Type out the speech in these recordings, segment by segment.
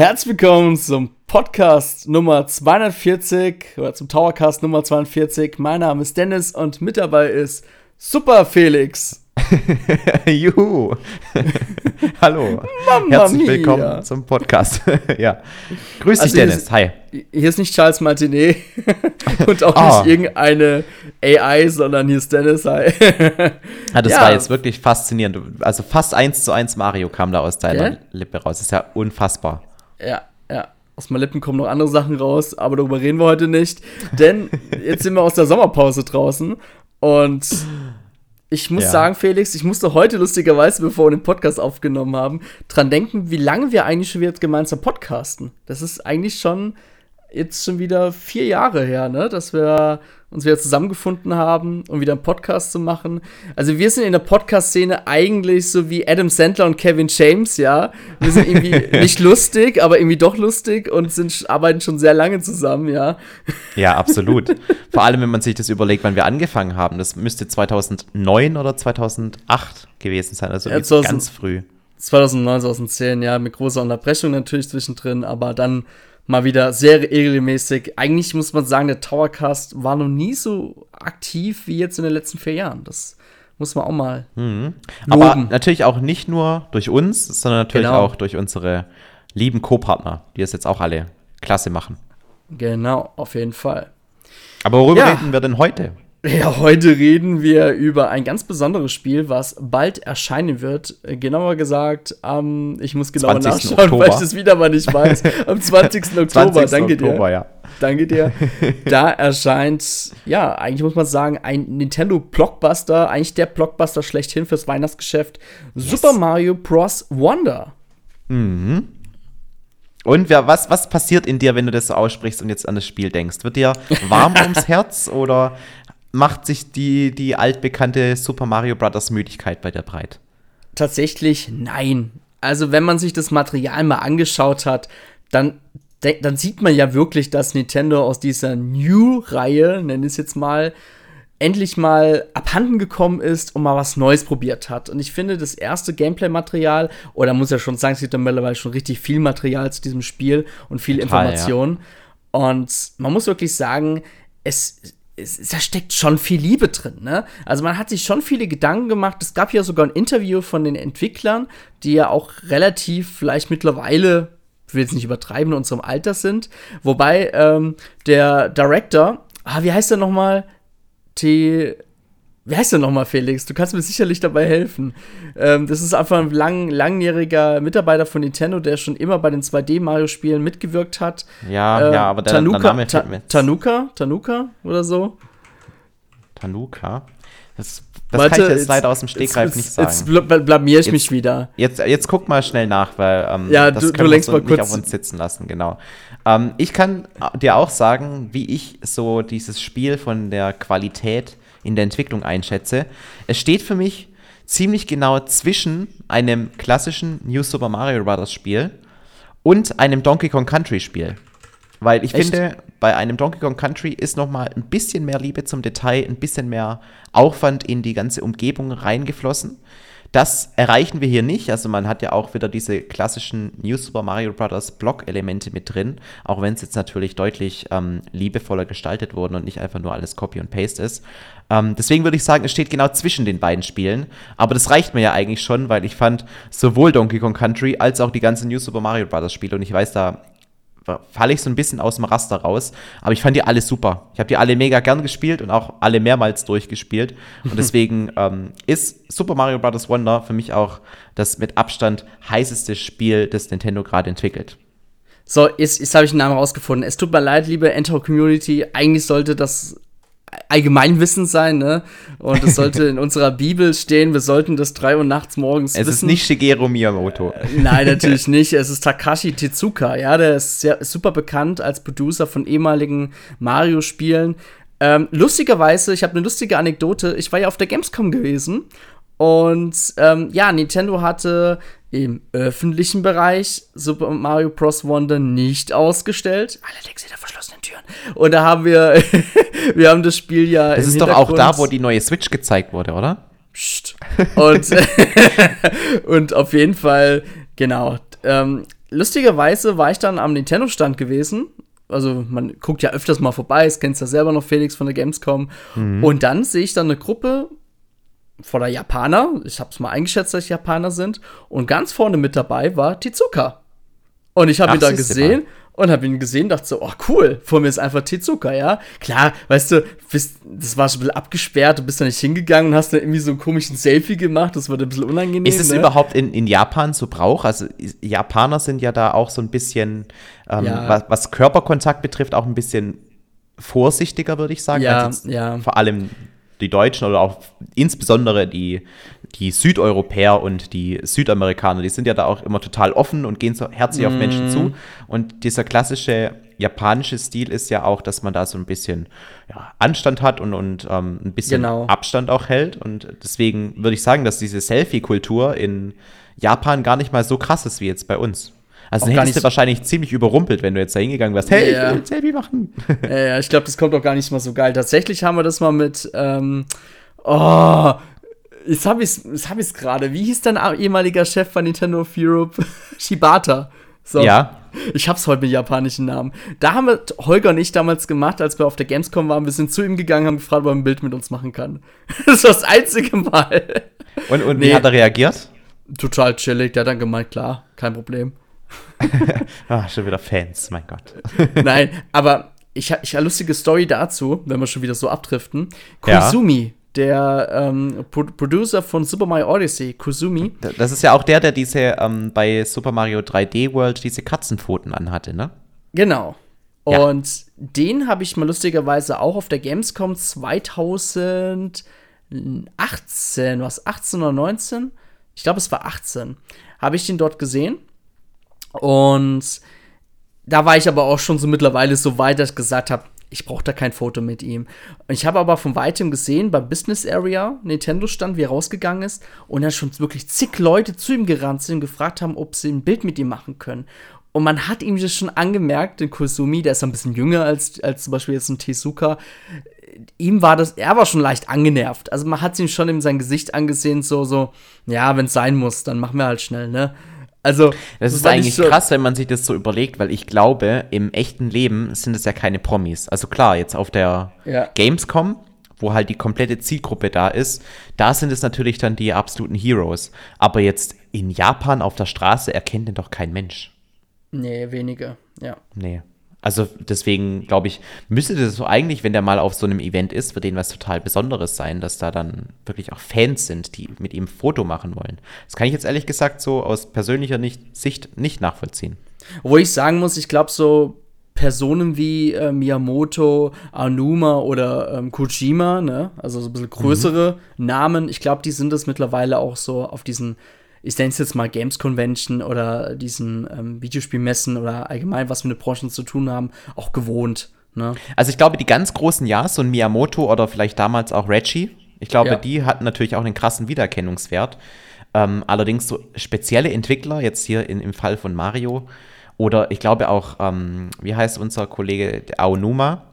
Herzlich willkommen zum Podcast Nummer 240 oder zum Towercast Nummer 42. Mein Name ist Dennis und mit dabei ist Super Felix. Juhu. Hallo. Mamma Herzlich mia. willkommen zum Podcast. ja. Grüß dich, Also hier Dennis. ist- Hi. Hier ist nicht Charles Martinet und auch Ah. nicht irgendeine AI, sondern hier ist Dennis. Hi. Ah, das Ja. war jetzt wirklich faszinierend. Also fast eins zu eins Mario kam da aus deiner Gell? Lippe raus. Das ist ja unfassbar. Ja, ja. Aus meinen Lippen kommen noch andere Sachen raus, aber darüber reden wir heute nicht. Denn jetzt sind wir aus der Sommerpause draußen und ich muss Ja. sagen, Felix, ich musste heute lustigerweise, bevor wir den Podcast aufgenommen haben, dran denken, wie lange wir eigentlich schon wieder gemeinsam podcasten. Das ist eigentlich schon jetzt schon wieder vier Jahre her, ne, dass wir uns wieder zusammengefunden haben, um wieder einen Podcast zu machen. Also wir sind in der Podcast-Szene eigentlich so wie Adam Sandler und Kevin James, ja. Wir sind irgendwie nicht lustig, aber irgendwie doch lustig und sind, arbeiten schon sehr lange zusammen, ja. Ja, absolut. Vor allem, wenn man sich das überlegt, wann wir angefangen haben. Das müsste 2009 oder 2008 gewesen sein. Also Ja, wirklich 2000 ganz früh. 2009, 2010, ja, mit großer Unterbrechung natürlich zwischendrin, aber dann mal wieder sehr regelmäßig. Eigentlich muss man sagen, der Towercast war noch nie so aktiv wie jetzt in den letzten vier Jahren. Das muss man auch mal Aber loben. natürlich auch nicht nur durch uns, sondern natürlich Genau. auch durch unsere lieben Co-Partner, die es jetzt auch alle klasse machen. Genau, auf jeden Fall. Aber worüber Ja. reden wir denn heute? Ja, heute reden wir über ein ganz besonderes Spiel, was bald erscheinen wird. Genauer gesagt, am, ich muss genauer 20. nachschauen, weil ich Oktober. das wieder mal nicht weiß. Am 20. Oktober, 20. danke Oktober, dir. ja. Danke dir. Da erscheint, ja, eigentlich muss man sagen, ein Nintendo-Blockbuster, eigentlich der Blockbuster schlechthin fürs Weihnachtsgeschäft. Super Mario Bros. Wonder. Und wer, was, was passiert in dir, wenn du das so aussprichst und jetzt an das Spiel denkst? Wird dir warm ums Herz oder macht sich die, die altbekannte Super Mario Brothers Müdigkeit bei dir breit? Tatsächlich nein. Also, wenn man sich das Material mal angeschaut hat, dann, dann sieht man ja wirklich, dass Nintendo aus dieser New-Reihe, nenne ich es jetzt mal, endlich mal abhanden gekommen ist und mal was Neues probiert hat. Und ich finde, das erste Gameplay-Material, oder muss ja schon sagen, es gibt ja mittlerweile schon richtig viel Material zu diesem Spiel und viel Total, Information. Und man muss wirklich sagen, es, da steckt schon viel Liebe drin, ne? Also man hat sich schon viele Gedanken gemacht. Es gab ja sogar ein Interview von den Entwicklern, die ja auch relativ vielleicht mittlerweile, ich will jetzt nicht übertreiben, in unserem Alter sind. Wobei ähm, der Director, ah, wie heißt der noch mal? T. Wie heißt der nochmal, Felix? Du kannst mir sicherlich dabei helfen. Ähm, das ist einfach ein lang, langjähriger Mitarbeiter von Nintendo, der schon immer bei den 2D-Mario-Spielen mitgewirkt hat. Ja, Äh, ja, aber der, Tanuka, der Name Ta jetzt. Tanuka? Tanuka oder so? Tanuka? Das, das kann ich jetzt leider aus dem Stegreif nicht sagen. Jetzt bl bl blamier ich Jetzt- mich wieder. Jetzt, jetzt guck mal schnell nach, weil ähm, Ja, das du- du können wir lenkst so mal nicht kurz- auf uns sitzen lassen, genau. Ähm, ich kann dir auch sagen, wie ich so dieses Spiel von der Qualität in der Entwicklung einschätze. Es steht für mich ziemlich genau zwischen einem klassischen New Super Mario Bros. Spiel und einem Donkey Kong Country Spiel. Weil ich Echt? finde, bei einem Donkey Kong Country ist noch mal ein bisschen mehr Liebe zum Detail, ein bisschen mehr Aufwand in die ganze Umgebung reingeflossen. Das erreichen wir hier nicht. Also man hat ja auch wieder diese klassischen New Super Mario Bros. Block-Elemente mit drin, auch wenn es jetzt natürlich deutlich ähm, liebevoller gestaltet wurden und nicht einfach nur alles Copy und Paste ist. Ähm, deswegen würde ich sagen, es steht genau zwischen den beiden Spielen. Aber das reicht mir ja eigentlich schon, weil ich fand sowohl Donkey Kong Country als auch die ganzen New Super Mario Bros. Spiele und ich weiß, da falle ich so ein bisschen aus dem Raster raus. Aber ich fand die alle super. Ich habe die alle mega gern gespielt und auch alle mehrmals durchgespielt. Und deswegen ähm, ist Super Mario Bros. Wonder für mich auch das mit Abstand heißeste Spiel, das Nintendo gerade entwickelt. So, jetzt, jetzt habe ich einen Namen rausgefunden. Es tut mir leid, liebe Enter Community. Eigentlich sollte das Allgemeinwissen sein, ne? Und es sollte in unserer Bibel stehen, wir sollten das drei Uhr nachts morgens Es wissen. ist nicht Shigeru Miyamoto. Nein, natürlich nicht. Es ist Takashi Tezuka, ja, der ist sehr, super bekannt als Producer von ehemaligen Mario-Spielen. Ähm, lustigerweise, ich habe eine lustige Anekdote. Ich war ja auf der Gamescom gewesen und ähm, ja, Nintendo hatte im öffentlichen Bereich Super Mario Bros. Wonder nicht ausgestellt. Allerdings hinter verschlossenen Türen. Und da haben wir, wir haben das Spiel ja. Es ist doch auch da, wo die neue Switch gezeigt wurde, oder? Psst. Und, und auf jeden Fall, genau, ähm, lustigerweise war ich dann am Nintendo-Stand gewesen. Also man guckt ja öfters mal vorbei, das kennst ja selber noch Felix von der Gamescom. Mhm. Und dann sehe ich dann eine Gruppe voller Japaner. Ich habe es mal eingeschätzt, dass Japaner sind. Und ganz vorne mit dabei war Tizuka. Und ich habe ihn da gesehen und habe ihn gesehen, dachte so, oh cool, vor mir ist einfach Tizuka, ja. Klar, weißt du, bist, das war schon ein bisschen abgesperrt, du bist da nicht hingegangen und hast da irgendwie so einen komischen Selfie gemacht, das war ein bisschen unangenehm. Ist es ne? überhaupt in, in Japan so Brauch? Also Japaner sind ja da auch so ein bisschen, ähm, Ja. was, was Körperkontakt betrifft, auch ein bisschen vorsichtiger, würde ich sagen. Ja, ja. Vor allem die Deutschen oder auch insbesondere die, die Südeuropäer und die Südamerikaner, die sind ja da auch immer total offen und gehen so herzlich auf Menschen Mhm. zu. Und dieser klassische japanische Stil ist ja auch, dass man da so ein bisschen ja, Anstand hat und, und ähm, ein bisschen Genau. Abstand auch hält. Und deswegen würde ich sagen, dass diese Selfie-Kultur in Japan gar nicht mal so krass ist wie jetzt bei uns. Also dann hättest du wahrscheinlich ziemlich überrumpelt, wenn du jetzt da hingegangen wärst. Hey, Ja. ich will ein Selfie machen. Ja, ja, ich glaube, das kommt auch gar nicht mal so geil. Tatsächlich haben wir das mal mit, ähm, oh, jetzt habe ich es hab gerade. Wie hieß dein ehemaliger Chef von Nintendo of Europe? Shibata. So. Ja. Ich hab's heute mit japanischen Namen. Da haben wir Holger und ich damals gemacht, als wir auf der Gamescom waren. Wir sind zu ihm gegangen, haben gefragt, ob er ein Bild mit uns machen kann. Das war das einzige Mal. Und, und Nee. wie hat er reagiert? Total chillig. Der hat dann gemeint, klar, kein Problem. Ah, schon wieder Fans, mein Gott. Nein, aber ich habe ich eine lustige Story dazu, wenn wir schon wieder so abdriften. Ja. Kusumi, der ähm, Pro Producer von Super Mario Odyssey, Kusumi, Das ist ja auch der, der diese ähm, bei Super Mario 3D World diese Katzenpfoten anhatte, ne? genau. Ja. Und den habe ich mal lustigerweise auch auf der Gamescom 2018, was 18 oder 19? Ich glaube, es war 18. Habe ich den dort gesehen. Und da war ich aber auch schon so mittlerweile so weit, dass ich gesagt habe, ich brauche da kein Foto mit ihm. Ich habe aber von weitem gesehen, beim Business Area, Nintendo stand, wie er rausgegangen ist, und dann schon wirklich zig Leute zu ihm gerannt sind und gefragt haben, ob sie ein Bild mit ihm machen können. Und man hat ihm das schon angemerkt, den Kusumi, der ist ein bisschen jünger als, als zum Beispiel jetzt ein Tezuka. Ihm war das, er war schon leicht angenervt. Also man hat ihm schon in sein Gesicht angesehen, so, so, ja, wenn es sein muss, dann machen wir halt schnell, ne? Also, Das ist eigentlich schon- krass, wenn man sich das so überlegt, weil ich glaube, im echten Leben sind es ja keine Promis. Also klar, jetzt auf der Ja. Gamescom, wo halt die komplette Zielgruppe da ist, da sind es natürlich dann die absoluten Heroes. Aber jetzt in Japan auf der Straße erkennt den doch kein Mensch. Nee, wenige, ja. Nee. Also deswegen glaube ich, müsste das so eigentlich, wenn der mal auf so einem Event ist, für den was total Besonderes sein, dass da dann wirklich auch Fans sind, die mit ihm ein Foto machen wollen. Das kann ich jetzt ehrlich gesagt so aus persönlicher nicht, Sicht nicht nachvollziehen. Wo ich sagen muss, ich glaube, so Personen wie äh, Miyamoto, Anuma oder ähm, Kojima, ne, also so ein bisschen größere Namen, ich glaube, die sind es mittlerweile auch so auf diesen, ich nenne es jetzt mal Games Convention oder diesen ähm, Videospielmessen oder allgemein, was mit den Branchen zu tun haben, auch gewohnt. Ne? Also ich glaube, die ganz großen ja, so ein Miyamoto oder vielleicht damals auch Reggie, ich glaube, Ja. die hatten natürlich auch einen krassen Wiedererkennungswert. Ähm, allerdings so spezielle Entwickler, jetzt hier in, im Fall von Mario, oder ich glaube auch, ähm, wie heißt unser Kollege Aonuma,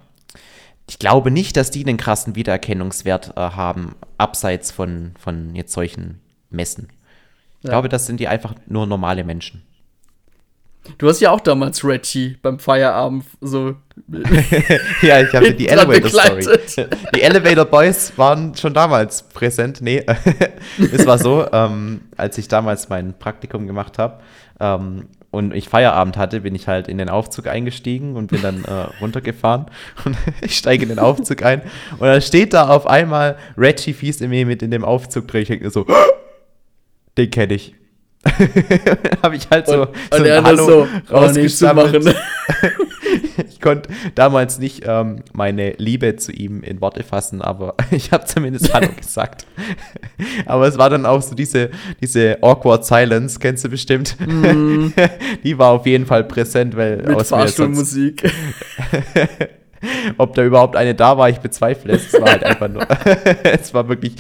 ich glaube nicht, dass die einen krassen Wiedererkennungswert äh, haben, abseits von, von jetzt solchen Messen. Ich glaube, das sind die einfach nur normale Menschen. Du hast ja auch damals Reggie beim Feierabend so. Ja, ich habe die Elevator Story. Die Elevator Boys waren schon damals präsent. Nee, es war so, ähm, als ich damals mein Praktikum gemacht habe ähm, und ich Feierabend hatte, bin ich halt in den Aufzug eingestiegen und bin dann äh, runtergefahren und ich steige in den Aufzug ein und dann steht da auf einmal Reggie Fils-Aimé mit in dem Aufzug drin. Ich denke mir so, den kenne ich. habe ich halt so, und, so und ein so, oh, rausgestammelt. Ich konnte damals nicht ähm, meine Liebe zu ihm in Worte fassen, aber ich habe zumindest Hallo gesagt. aber es war dann auch so diese, diese awkward silence, kennst du bestimmt. Die war auf jeden Fall präsent, weil Mhm. Mit aus Fahrstuhlmusik. ob da überhaupt eine da war, ich bezweifle es. Es war halt einfach nur, es war wirklich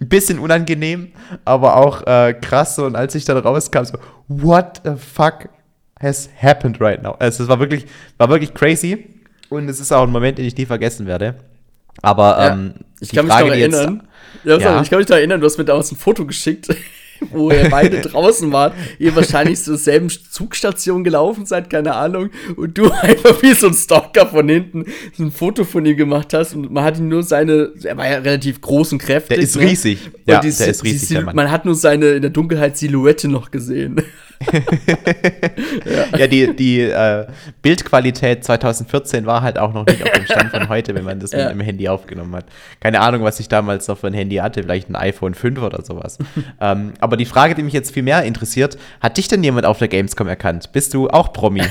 ein bisschen unangenehm, aber auch äh, krass. Und als ich dann rauskam, so, what the fuck has happened right now? Also es war wirklich, war wirklich crazy und es ist auch ein Moment, den ich nie vergessen werde. Aber Ja, ähm, ich kann mich Frage, noch die jetzt- erinnern. Ja, Ja. Ich kann mich da erinnern, du hast mir damals ein Foto geschickt. Wo ihr beide draußen wart, ihr wahrscheinlich zur selben Zugstation gelaufen seid, keine Ahnung, und du einfach wie so ein Stalker von hinten so ein Foto von ihm gemacht hast und man hat ihn nur seine, er war ja relativ groß und kräftig. Der ist ne? riesig. Ja, die, der ist riesig. Die, man hat nur seine in der Dunkelheit Silhouette noch gesehen. Ja. ja. die, die äh, Bildqualität 2014 war halt auch noch nicht auf dem Stand von heute, wenn man das ja. mit dem Handy aufgenommen hat. Keine Ahnung, was ich damals noch für ein Handy hatte, vielleicht ein iPhone 5 oder sowas. ähm, aber die Frage, die mich jetzt viel mehr interessiert, hat dich denn jemand auf der Gamescom erkannt? Bist du auch Promi?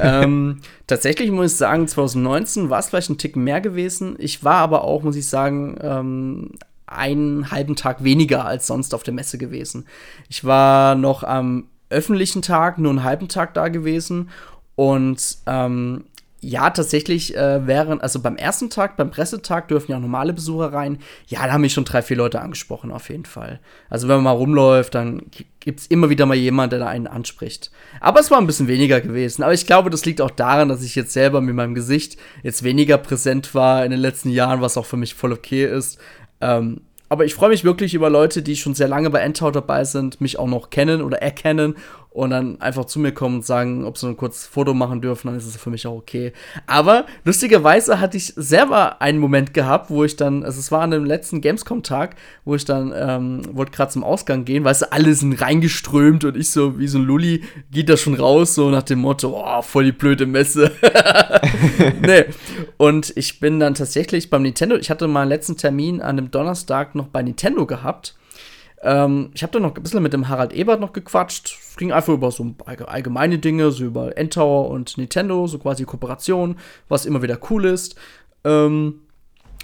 ähm, tatsächlich muss ich sagen, 2019 war es vielleicht ein Tick mehr gewesen. Ich war aber auch, muss ich sagen, ähm, einen halben Tag weniger als sonst auf der Messe gewesen. Ich war noch am öffentlichen Tag nur einen halben Tag da gewesen und ähm, ja, tatsächlich äh, wären, also beim ersten Tag, beim Pressetag dürfen ja auch normale Besucher rein. Ja, da haben mich schon drei, vier Leute angesprochen, auf jeden Fall. Also wenn man mal rumläuft, dann gibt es immer wieder mal jemand, der da einen anspricht. Aber es war ein bisschen weniger gewesen. Aber ich glaube, das liegt auch daran, dass ich jetzt selber mit meinem Gesicht jetzt weniger präsent war in den letzten Jahren, was auch für mich voll okay ist. Ähm, aber ich freue mich wirklich über Leute, die schon sehr lange bei Endtower dabei sind, mich auch noch kennen oder erkennen und dann einfach zu mir kommen und sagen, ob sie ein kurzes Foto machen dürfen, dann ist es für mich auch okay. Aber lustigerweise hatte ich selber einen Moment gehabt, wo ich dann, also es war an dem letzten Gamescom-Tag, wo ich dann, ähm, wollte gerade zum Ausgang gehen, weißt du, alle sind reingeströmt und ich so, wie so ein Lulli, geht da schon raus, so nach dem Motto, oh, voll die blöde Messe. nee. Und ich bin dann tatsächlich beim Nintendo, ich hatte meinen letzten Termin an dem Donnerstag noch bei Nintendo gehabt ähm, ich habe dann noch ein bisschen mit dem Harald Ebert noch gequatscht. Es ging einfach über so allgemeine Dinge, so über Endtower und Nintendo, so quasi Kooperation, was immer wieder cool ist. Ähm,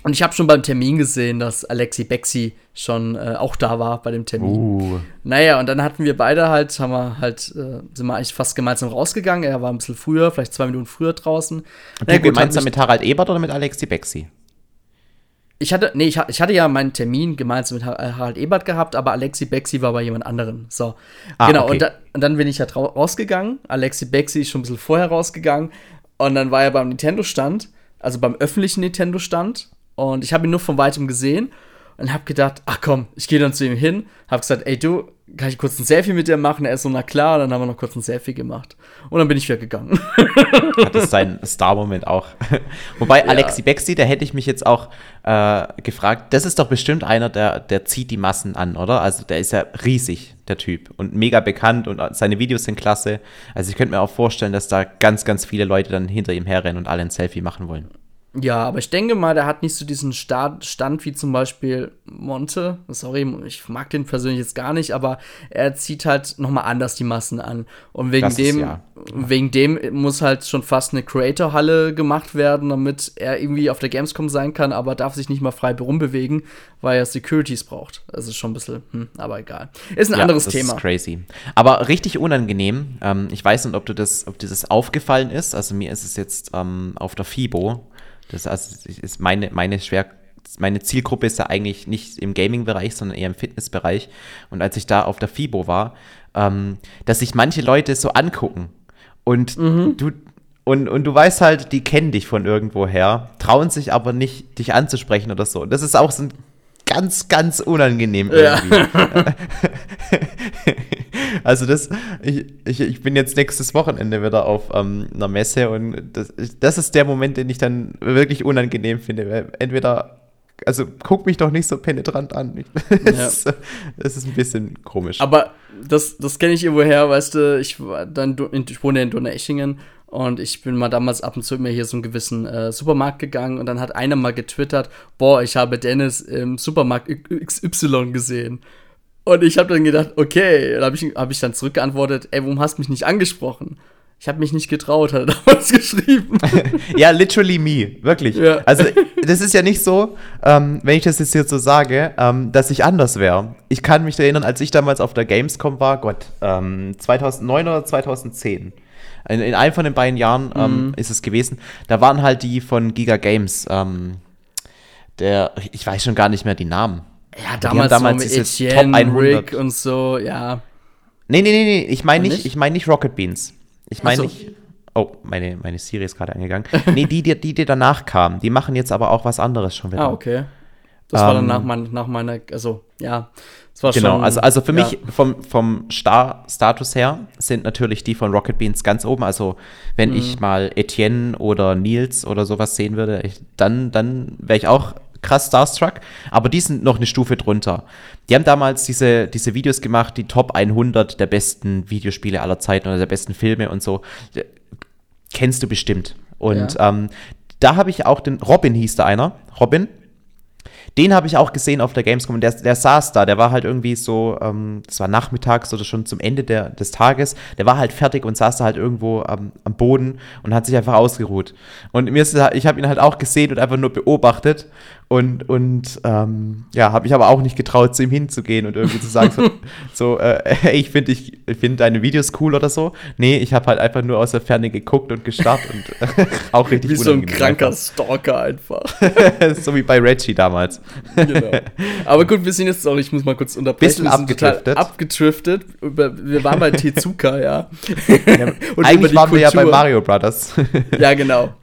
und ich habe schon beim Termin gesehen, dass Alexi Bexi schon äh, auch da war bei dem Termin. Uh. Naja, und dann hatten wir beide halt, haben wir halt, äh, sind wir eigentlich fast gemeinsam rausgegangen. Er war ein bisschen früher, vielleicht zwei Minuten früher draußen. Und naja, du gemeinsam mit Harald Ebert oder mit Alexi Bexi? Ich hatte, nee, ich, ich hatte ja meinen Termin gemeinsam mit Harald Ebert gehabt, aber Alexi Bexi war bei jemand anderem. So. Ah, genau, okay. und, da, und, dann bin ich halt rausgegangen. Alexi Bexi ist schon ein bisschen vorher rausgegangen. Und dann war er beim Nintendo-Stand, also beim öffentlichen Nintendo-Stand. Und ich habe ihn nur von weitem gesehen und habe gedacht, ach komm, ich gehe dann zu ihm hin, habe gesagt, ey du, kann ich kurz ein Selfie mit dir machen? Er ist so, na klar, dann haben wir noch kurz ein Selfie gemacht. Und dann bin ich wieder gegangen. Hat das sein Star-Moment auch. Wobei ja. Alexi Bexi, da hätte ich mich jetzt auch äh, gefragt, das ist doch bestimmt einer, der, der zieht die Massen an, oder? Also der ist ja riesig, der Typ. Und mega bekannt und seine Videos sind klasse. Also ich könnte mir auch vorstellen, dass da ganz, ganz viele Leute dann hinter ihm herrennen und alle ein Selfie machen wollen. Ja, aber ich denke mal, der hat nicht so diesen Start, Stand wie zum Beispiel Monte. Sorry, ich mag den persönlich jetzt gar nicht, aber er zieht halt nochmal anders die Massen an. Und wegen das dem, ja. wegen dem muss halt schon fast eine Creator-Halle gemacht werden, damit er irgendwie auf der Gamescom sein kann, aber darf sich nicht mal frei rumbewegen, weil er Securities braucht. Das ist schon ein bisschen, hm, aber egal. Ist ein ja, anderes das Thema. Ist crazy. Aber richtig unangenehm. Ähm, ich weiß nicht, ob du das, ob dir das aufgefallen ist. Also mir ist es jetzt ähm, auf der FIBO das also ist meine, meine schwer meine Zielgruppe ist ja eigentlich nicht im Gaming-Bereich, sondern eher im Fitness-Bereich. Und als ich da auf der FIBO war, ähm, dass sich manche Leute so angucken und mhm. du und, und du weißt halt, die kennen dich von irgendwoher, trauen sich aber nicht, dich anzusprechen oder so. Und das ist auch so ein ganz, ganz unangenehm irgendwie. Ja. also das, ich, ich, ich bin jetzt nächstes Wochenende wieder auf ähm, einer Messe und das, das ist der Moment, den ich dann wirklich unangenehm finde. Entweder also guck mich doch nicht so penetrant an. das, ja. das, ist ein bisschen komisch. Aber das, das kenne ich irgendwoher, weißt du, ich, war dann, ich wohne in Donaueschingen und ich bin mal damals ab und zu immer hier so einen gewissen äh, Supermarkt gegangen und dann hat einer mal getwittert, boah, ich habe Dennis im Supermarkt XY gesehen. Und ich habe dann gedacht, okay, dann habe ich, hab ich dann zurückgeantwortet, ey, warum hast du mich nicht angesprochen? Ich habe mich nicht getraut, hat er damals geschrieben. ja, literally me, wirklich. Ja. Also, das ist ja nicht so, ähm, wenn ich das jetzt hier so sage, ähm, dass ich anders wäre. Ich kann mich erinnern, als ich damals auf der Gamescom war, Gott, ähm, 2009 oder 2010 in, in einem von den beiden Jahren ähm, mhm. ist es gewesen. Da waren halt die von Giga Games. Ähm, der, ich weiß schon gar nicht mehr die Namen. Ja, damals, damals mit Etienne, Top 100. Rick und so, ja. Nee, nee, nee, nee, ich meine nicht, nicht? ich meine nicht Rocket Beans. Ich meine so. nicht. Oh, meine, meine Siri ist gerade angegangen. nee, die, die, die, die danach kamen, die machen jetzt aber auch was anderes schon wieder. Ah, okay. Das ähm, war dann ähm, nach, mein, nach meiner, also ja, das war genau, schon. Also, also für ja. mich vom, vom Star-Status her sind natürlich die von Rocket Beans ganz oben. Also wenn mhm. ich mal Etienne oder Nils oder sowas sehen würde, ich, dann, dann wäre ich auch krass Starstruck, aber die sind noch eine Stufe drunter. Die haben damals diese, diese Videos gemacht, die Top 100 der besten Videospiele aller Zeiten oder der besten Filme und so. Kennst du bestimmt. Und ja. ähm, da habe ich auch den, Robin hieß da einer, Robin, den habe ich auch gesehen auf der Gamescom und der, der saß da, der war halt irgendwie so, ähm, das war nachmittags oder schon zum Ende der, des Tages, der war halt fertig und saß da halt irgendwo am, am Boden und hat sich einfach ausgeruht. Und mir ist, ich habe ihn halt auch gesehen und einfach nur beobachtet und, und ähm, ja, habe mich aber auch nicht getraut, zu ihm hinzugehen und irgendwie zu sagen, so, so äh, hey, ich finde ich find deine Videos cool oder so. Nee, ich habe halt einfach nur aus der Ferne geguckt und gestarrt und äh, auch richtig Wie so ein kranker Stalker einfach. so wie bei Reggie damals. genau. Aber gut, wir sind jetzt auch, ich muss mal kurz unterbrechen. Bisschen abgedriftet. Abgedriftet. Wir waren bei Tezuka, ja. ja eigentlich waren wir ja bei Mario Brothers. ja, genau.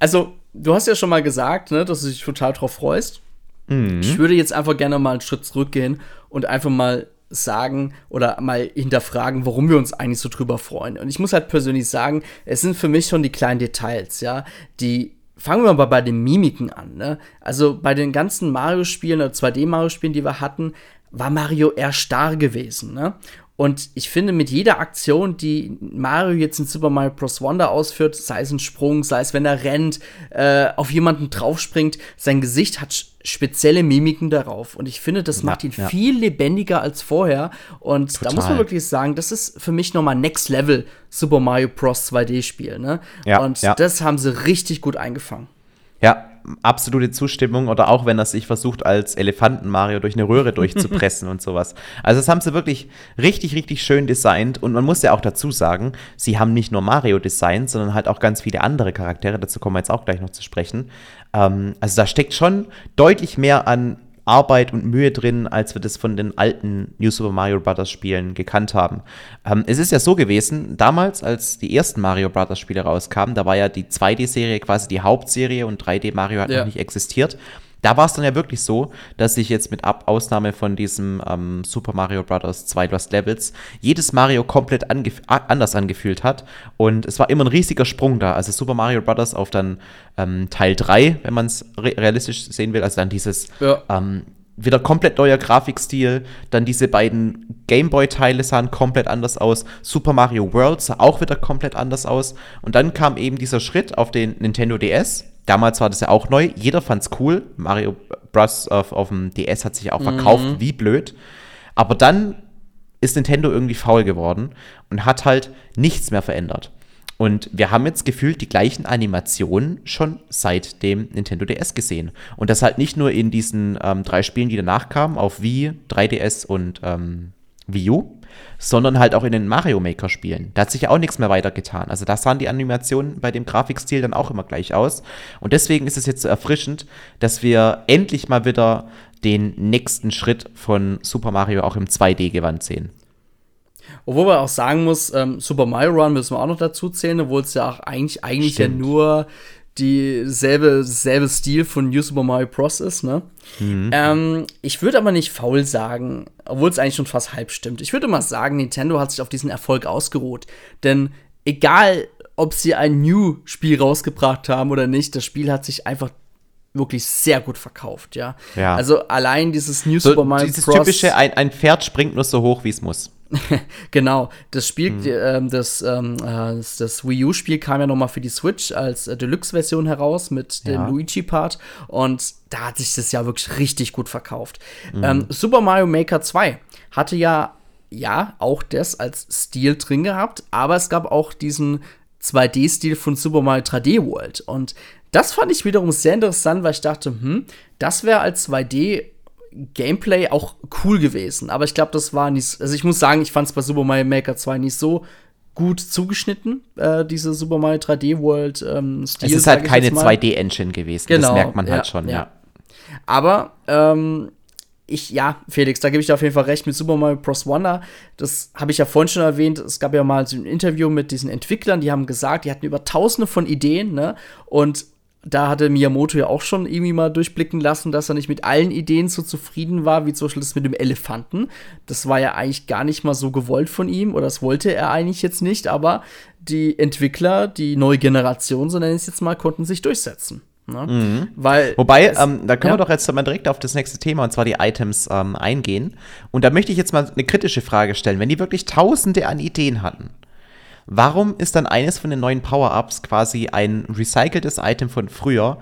Also, du hast ja schon mal gesagt, ne, dass du dich total drauf freust. Mhm. Ich würde jetzt einfach gerne mal einen Schritt zurückgehen und einfach mal sagen oder mal hinterfragen, warum wir uns eigentlich so drüber freuen. Und ich muss halt persönlich sagen, es sind für mich schon die kleinen Details, ja, die fangen wir mal bei den Mimiken an, ne? Also bei den ganzen Mario-Spielen oder 2D-Mario-Spielen, die wir hatten, war Mario eher starr gewesen, ne? Und ich finde, mit jeder Aktion, die Mario jetzt in Super Mario Bros. Wonder ausführt, sei es ein Sprung, sei es wenn er rennt, äh, auf jemanden draufspringt, sein Gesicht hat spezielle Mimiken darauf. Und ich finde, das ja, macht ihn ja. viel lebendiger als vorher. Und Total. da muss man wirklich sagen, das ist für mich nochmal Next Level Super Mario Bros. 2D-Spiel. Ne? Ja, und das haben sie richtig gut eingefangen. Ja, absolute Zustimmung oder auch wenn er sich versucht, als Elefanten Mario durch eine Röhre durchzupressen und sowas. Also das haben sie wirklich richtig, richtig schön designt und man muss ja auch dazu sagen, sie haben nicht nur Mario designt, sondern halt auch ganz viele andere Charaktere, dazu kommen wir jetzt auch gleich noch zu sprechen. Ähm, also da steckt schon deutlich mehr an Arbeit und Mühe drin, als wir das von den alten New Super Mario Bros. Spielen gekannt haben. Ähm, es ist ja so gewesen, damals, als die ersten Mario Bros. Spiele rauskamen, da war ja die 2D-Serie quasi die Hauptserie und 3D Mario hat ja. noch nicht existiert. Da war es dann ja wirklich so, dass sich jetzt mit Ab Ausnahme von diesem ähm, Super Mario Bros. 2 Lost Levels jedes Mario komplett angef anders angefühlt hat. Und es war immer ein riesiger Sprung da. Also Super Mario Bros. auf dann ähm, Teil 3, wenn man es re realistisch sehen will. Also dann dieses ja. ähm, wieder komplett neuer Grafikstil. Dann diese beiden Gameboy-Teile sahen komplett anders aus. Super Mario World sah auch wieder komplett anders aus. Und dann kam eben dieser Schritt auf den Nintendo DS Damals war das ja auch neu. Jeder fand's cool. Mario Bros. auf, auf dem DS hat sich auch verkauft, mhm. wie blöd. Aber dann ist Nintendo irgendwie faul geworden und hat halt nichts mehr verändert. Und wir haben jetzt gefühlt die gleichen Animationen schon seit dem Nintendo DS gesehen. Und das halt nicht nur in diesen ähm, drei Spielen, die danach kamen, auf Wii, 3DS und ähm, Wii U, sondern halt auch in den Mario Maker Spielen. Da hat sich ja auch nichts mehr weiter getan. Also da sahen die Animationen bei dem Grafikstil dann auch immer gleich aus. Und deswegen ist es jetzt so erfrischend, dass wir endlich mal wieder den nächsten Schritt von Super Mario auch im 2D-Gewand sehen. Obwohl man auch sagen muss, ähm, Super Mario Run müssen wir auch noch dazu zählen, obwohl es ja auch eigentlich, eigentlich ja nur dieselbe selbe Stil von New Super Mario Bros. ist, ne? Mhm. Ähm, ich würde aber nicht faul sagen, obwohl es eigentlich schon fast halb stimmt. Ich würde mal sagen, Nintendo hat sich auf diesen Erfolg ausgeruht. Denn egal, ob sie ein New-Spiel rausgebracht haben oder nicht, das Spiel hat sich einfach wirklich sehr gut verkauft, ja. ja. Also allein dieses New so, Super Mario dieses Bros. Dieses typische, ein, ein Pferd springt nur so hoch, wie es muss. genau, das Spiel, mhm. ähm, das, ähm, äh, das, das, Wii U-Spiel kam ja noch mal für die Switch als äh, Deluxe-Version heraus mit dem ja. Luigi-Part und da hat sich das ja wirklich richtig gut verkauft. Mhm. Ähm, Super Mario Maker 2 hatte ja, ja, auch das als Stil drin gehabt, aber es gab auch diesen 2D-Stil von Super Mario 3D World und das fand ich wiederum sehr interessant, weil ich dachte, hm, das wäre als 2D Gameplay auch cool gewesen. Aber ich glaube, das war nicht. Also ich muss sagen, ich fand es bei Super Mario Maker 2 nicht so gut zugeschnitten, äh, diese Super Mario 3D World ähm, Stil. Es ist halt keine 2D-Engine gewesen, genau, das merkt man halt schon, ja. ja. Aber ähm, ich, ja, Felix, da gebe ich dir auf jeden Fall recht mit Super Mario Bros. Wonder. Das habe ich ja vorhin schon erwähnt. Es gab ja mal so ein Interview mit diesen Entwicklern, die haben gesagt, die hatten über tausende von Ideen, ne? Und da hatte Miyamoto ja auch schon irgendwie mal durchblicken lassen, dass er nicht mit allen Ideen so zufrieden war, wie zum Beispiel das mit dem Elefanten. Das war ja eigentlich gar nicht mal so gewollt von ihm, oder das wollte er eigentlich jetzt nicht, aber die Entwickler, die neue Generation, so nenne ich es jetzt mal, konnten sich durchsetzen. Ne? Mhm. Weil Wobei, ähm, da können ja. wir doch jetzt mal direkt auf das nächste Thema, und zwar die Items, ähm, eingehen. Und da möchte ich jetzt mal eine kritische Frage stellen. Wenn die wirklich tausende an Ideen hatten, warum ist dann eines von den neuen Power-Ups quasi ein recyceltes Item von früher?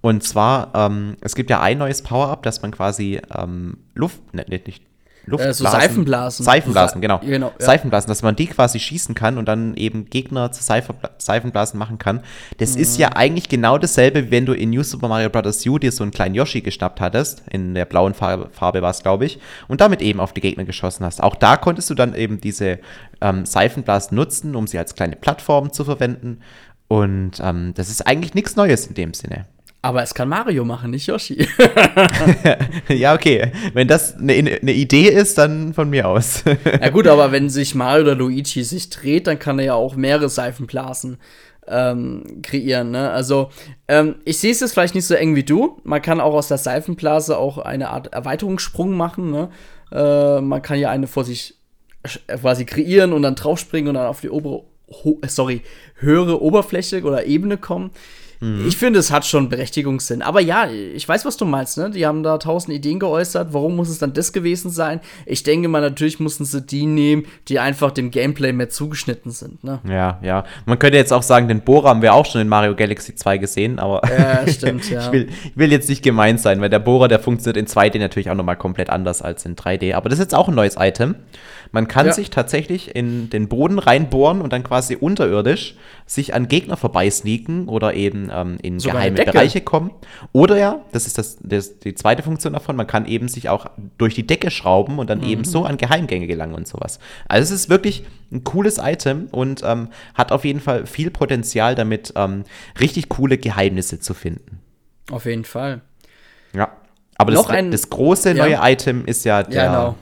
Und zwar, ähm, es gibt ja ein neues Power-Up, dass man quasi ähm, Luft, ne, ne, nicht Luftblasen. Äh, so Seifenblasen. Seifenblasen, genau. Genau, ja. Seifenblasen, dass man die quasi schießen kann und dann eben Gegner zu Seifenbla Seifenblasen machen kann. Das ist Mhm. ja eigentlich genau dasselbe, wie wenn du in New Super Mario Bros. U dir so einen kleinen Yoshi geschnappt hattest. In der blauen Farbe, Farbe war es, glaube ich. Und damit eben auf die Gegner geschossen hast. Auch da konntest du dann eben diese ähm, Seifenblasen nutzen, um sie als kleine Plattform zu verwenden. Und ähm, das ist eigentlich nichts Neues in dem Sinne. Aber es kann Mario machen, nicht Yoshi. ja, okay. Wenn das eine, eine Idee ist, dann von mir aus. ja gut, aber wenn sich Mario oder Luigi sich dreht, dann kann er ja auch mehrere Seifenblasen ähm, kreieren. Ne? Also ähm, ich sehe es jetzt vielleicht nicht so eng wie du. Man kann auch aus der Seifenblase auch eine Art Erweiterungssprung machen. Ne? Äh, man kann ja eine vor sich sch- quasi kreieren und dann draufspringen und dann auf die obere, ho äh, sorry, höhere Oberfläche oder Ebene kommen. Ich finde, es hat schon Berechtigungssinn. Aber ja, ich weiß, was du meinst, ne? Die haben da tausend Ideen geäußert. Warum muss es dann das gewesen sein? Ich denke mal, natürlich mussten sie die nehmen, die einfach dem Gameplay mehr zugeschnitten sind, ne? Ja, ja. Man könnte jetzt auch sagen, den Bohrer haben wir auch schon in Mario Galaxy 2 gesehen, aber Ja, stimmt, ja. ich, will, ich will jetzt nicht gemeint sein, weil der Bohrer, der funktioniert in 2D natürlich auch nochmal komplett anders als in 3D. Aber das ist jetzt auch ein neues Item. Man kann Ja. sich tatsächlich in den Boden reinbohren und dann quasi unterirdisch sich an Gegner vorbeisneaken oder eben ähm, in Sogar geheime. Bereiche kommen. Oder ja, das ist das, das, die zweite Funktion davon, man kann eben sich auch durch die Decke schrauben und dann eben so an Geheimgänge gelangen und sowas. Also es ist wirklich ein cooles Item und ähm, hat auf jeden Fall viel Potenzial damit, ähm, richtig coole Geheimnisse zu finden. Auf jeden Fall. Ja. Aber das, das große Ja. neue Item ist ja, der, Ja, genau.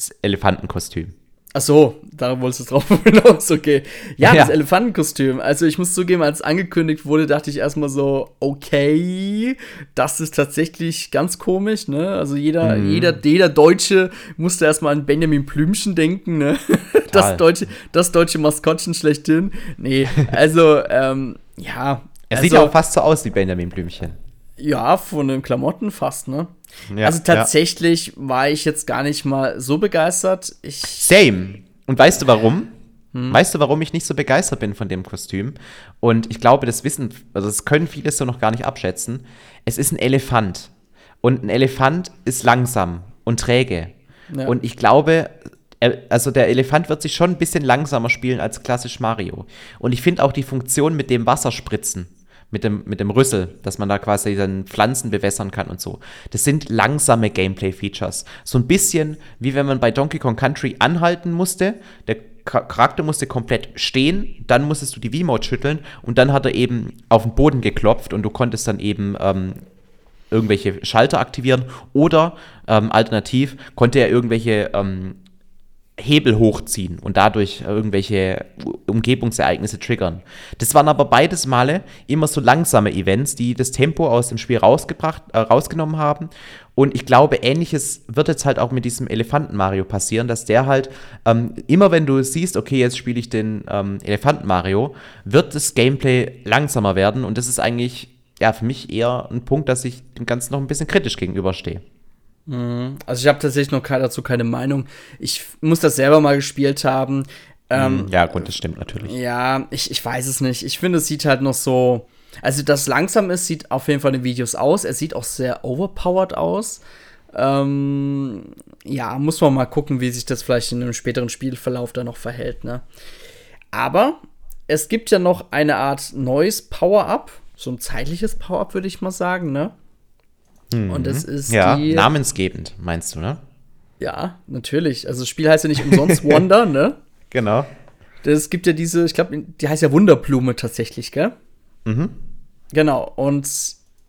Das Elefantenkostüm. Ach so, da wolltest du drauf hinaus, okay. Ja, Ja. das Elefantenkostüm. Also ich muss zugeben, als angekündigt wurde, dachte ich erstmal so, okay, das ist tatsächlich ganz komisch, ne? Also jeder, Mhm. jeder, jeder Deutsche musste erstmal an Benjamin Blümchen denken, ne? Das deutsche, das deutsche Maskottchen schlechthin. Nee, also, ähm, ja. Er also, sieht ja auch fast so aus wie Benjamin Blümchen. Ja, von den Klamotten fast, ne? Ja, also tatsächlich war ich jetzt gar nicht mal so begeistert. Ich, Same. Und weißt du warum? Hm. Weißt du, warum ich nicht so begeistert bin von dem Kostüm? Und ich glaube, das wissen, also das können viele so noch gar nicht abschätzen. Es ist ein Elefant. Und ein Elefant ist langsam und träge. Ja. Und ich glaube, also der Elefant wird sich schon ein bisschen langsamer spielen als klassisch Mario. Und ich finde auch die Funktion mit dem Wasserspritzen, mit dem, mit dem Rüssel, dass man da quasi dann Pflanzen bewässern kann und so. Das sind langsame Gameplay-Features. So ein bisschen wie wenn man bei Donkey Kong Country anhalten musste. Der Cha- Charakter musste komplett stehen, dann musstest du die V-Mode schütteln und dann hat er eben auf den Boden geklopft und du konntest dann eben ähm, irgendwelche Schalter aktivieren oder ähm, alternativ konnte er irgendwelche ähm, Hebel hochziehen und dadurch irgendwelche Umgebungsereignisse triggern. Das waren aber beides Male immer so langsame Events, die das Tempo aus dem Spiel rausgebracht, äh, rausgenommen haben. Und ich glaube, ähnliches wird jetzt halt auch mit diesem Elefanten Mario passieren, dass der halt ähm, immer wenn du siehst, okay, jetzt spiele ich den ähm, Elefanten Mario, wird das Gameplay langsamer werden und das ist eigentlich ja für mich eher ein Punkt, dass ich dem Ganzen noch ein bisschen kritisch gegenüberstehe. Also ich habe tatsächlich noch dazu keine Meinung. Ich muss das selber mal gespielt haben. Ähm, ja, gut, das stimmt natürlich. ja, ich, ich weiß es nicht. Ich finde, es sieht halt noch so. Also, dass langsam ist, sieht auf jeden Fall in den Videos aus. Er sieht auch sehr overpowered aus. Ähm, ja, muss man mal gucken, wie sich das vielleicht in einem späteren Spielverlauf da noch verhält, ne? Aber es gibt ja noch eine Art neues Power-Up. So ein zeitliches Power-Up, würde ich mal sagen, ne? Und das ist Ja, die. namensgebend, meinst du, ne? Ja, natürlich. Also das Spiel heißt ja nicht umsonst Wonder, ne? Genau. Es gibt ja diese, ich glaube, die heißt ja Wunderblume tatsächlich, gell? Mhm. Genau. Und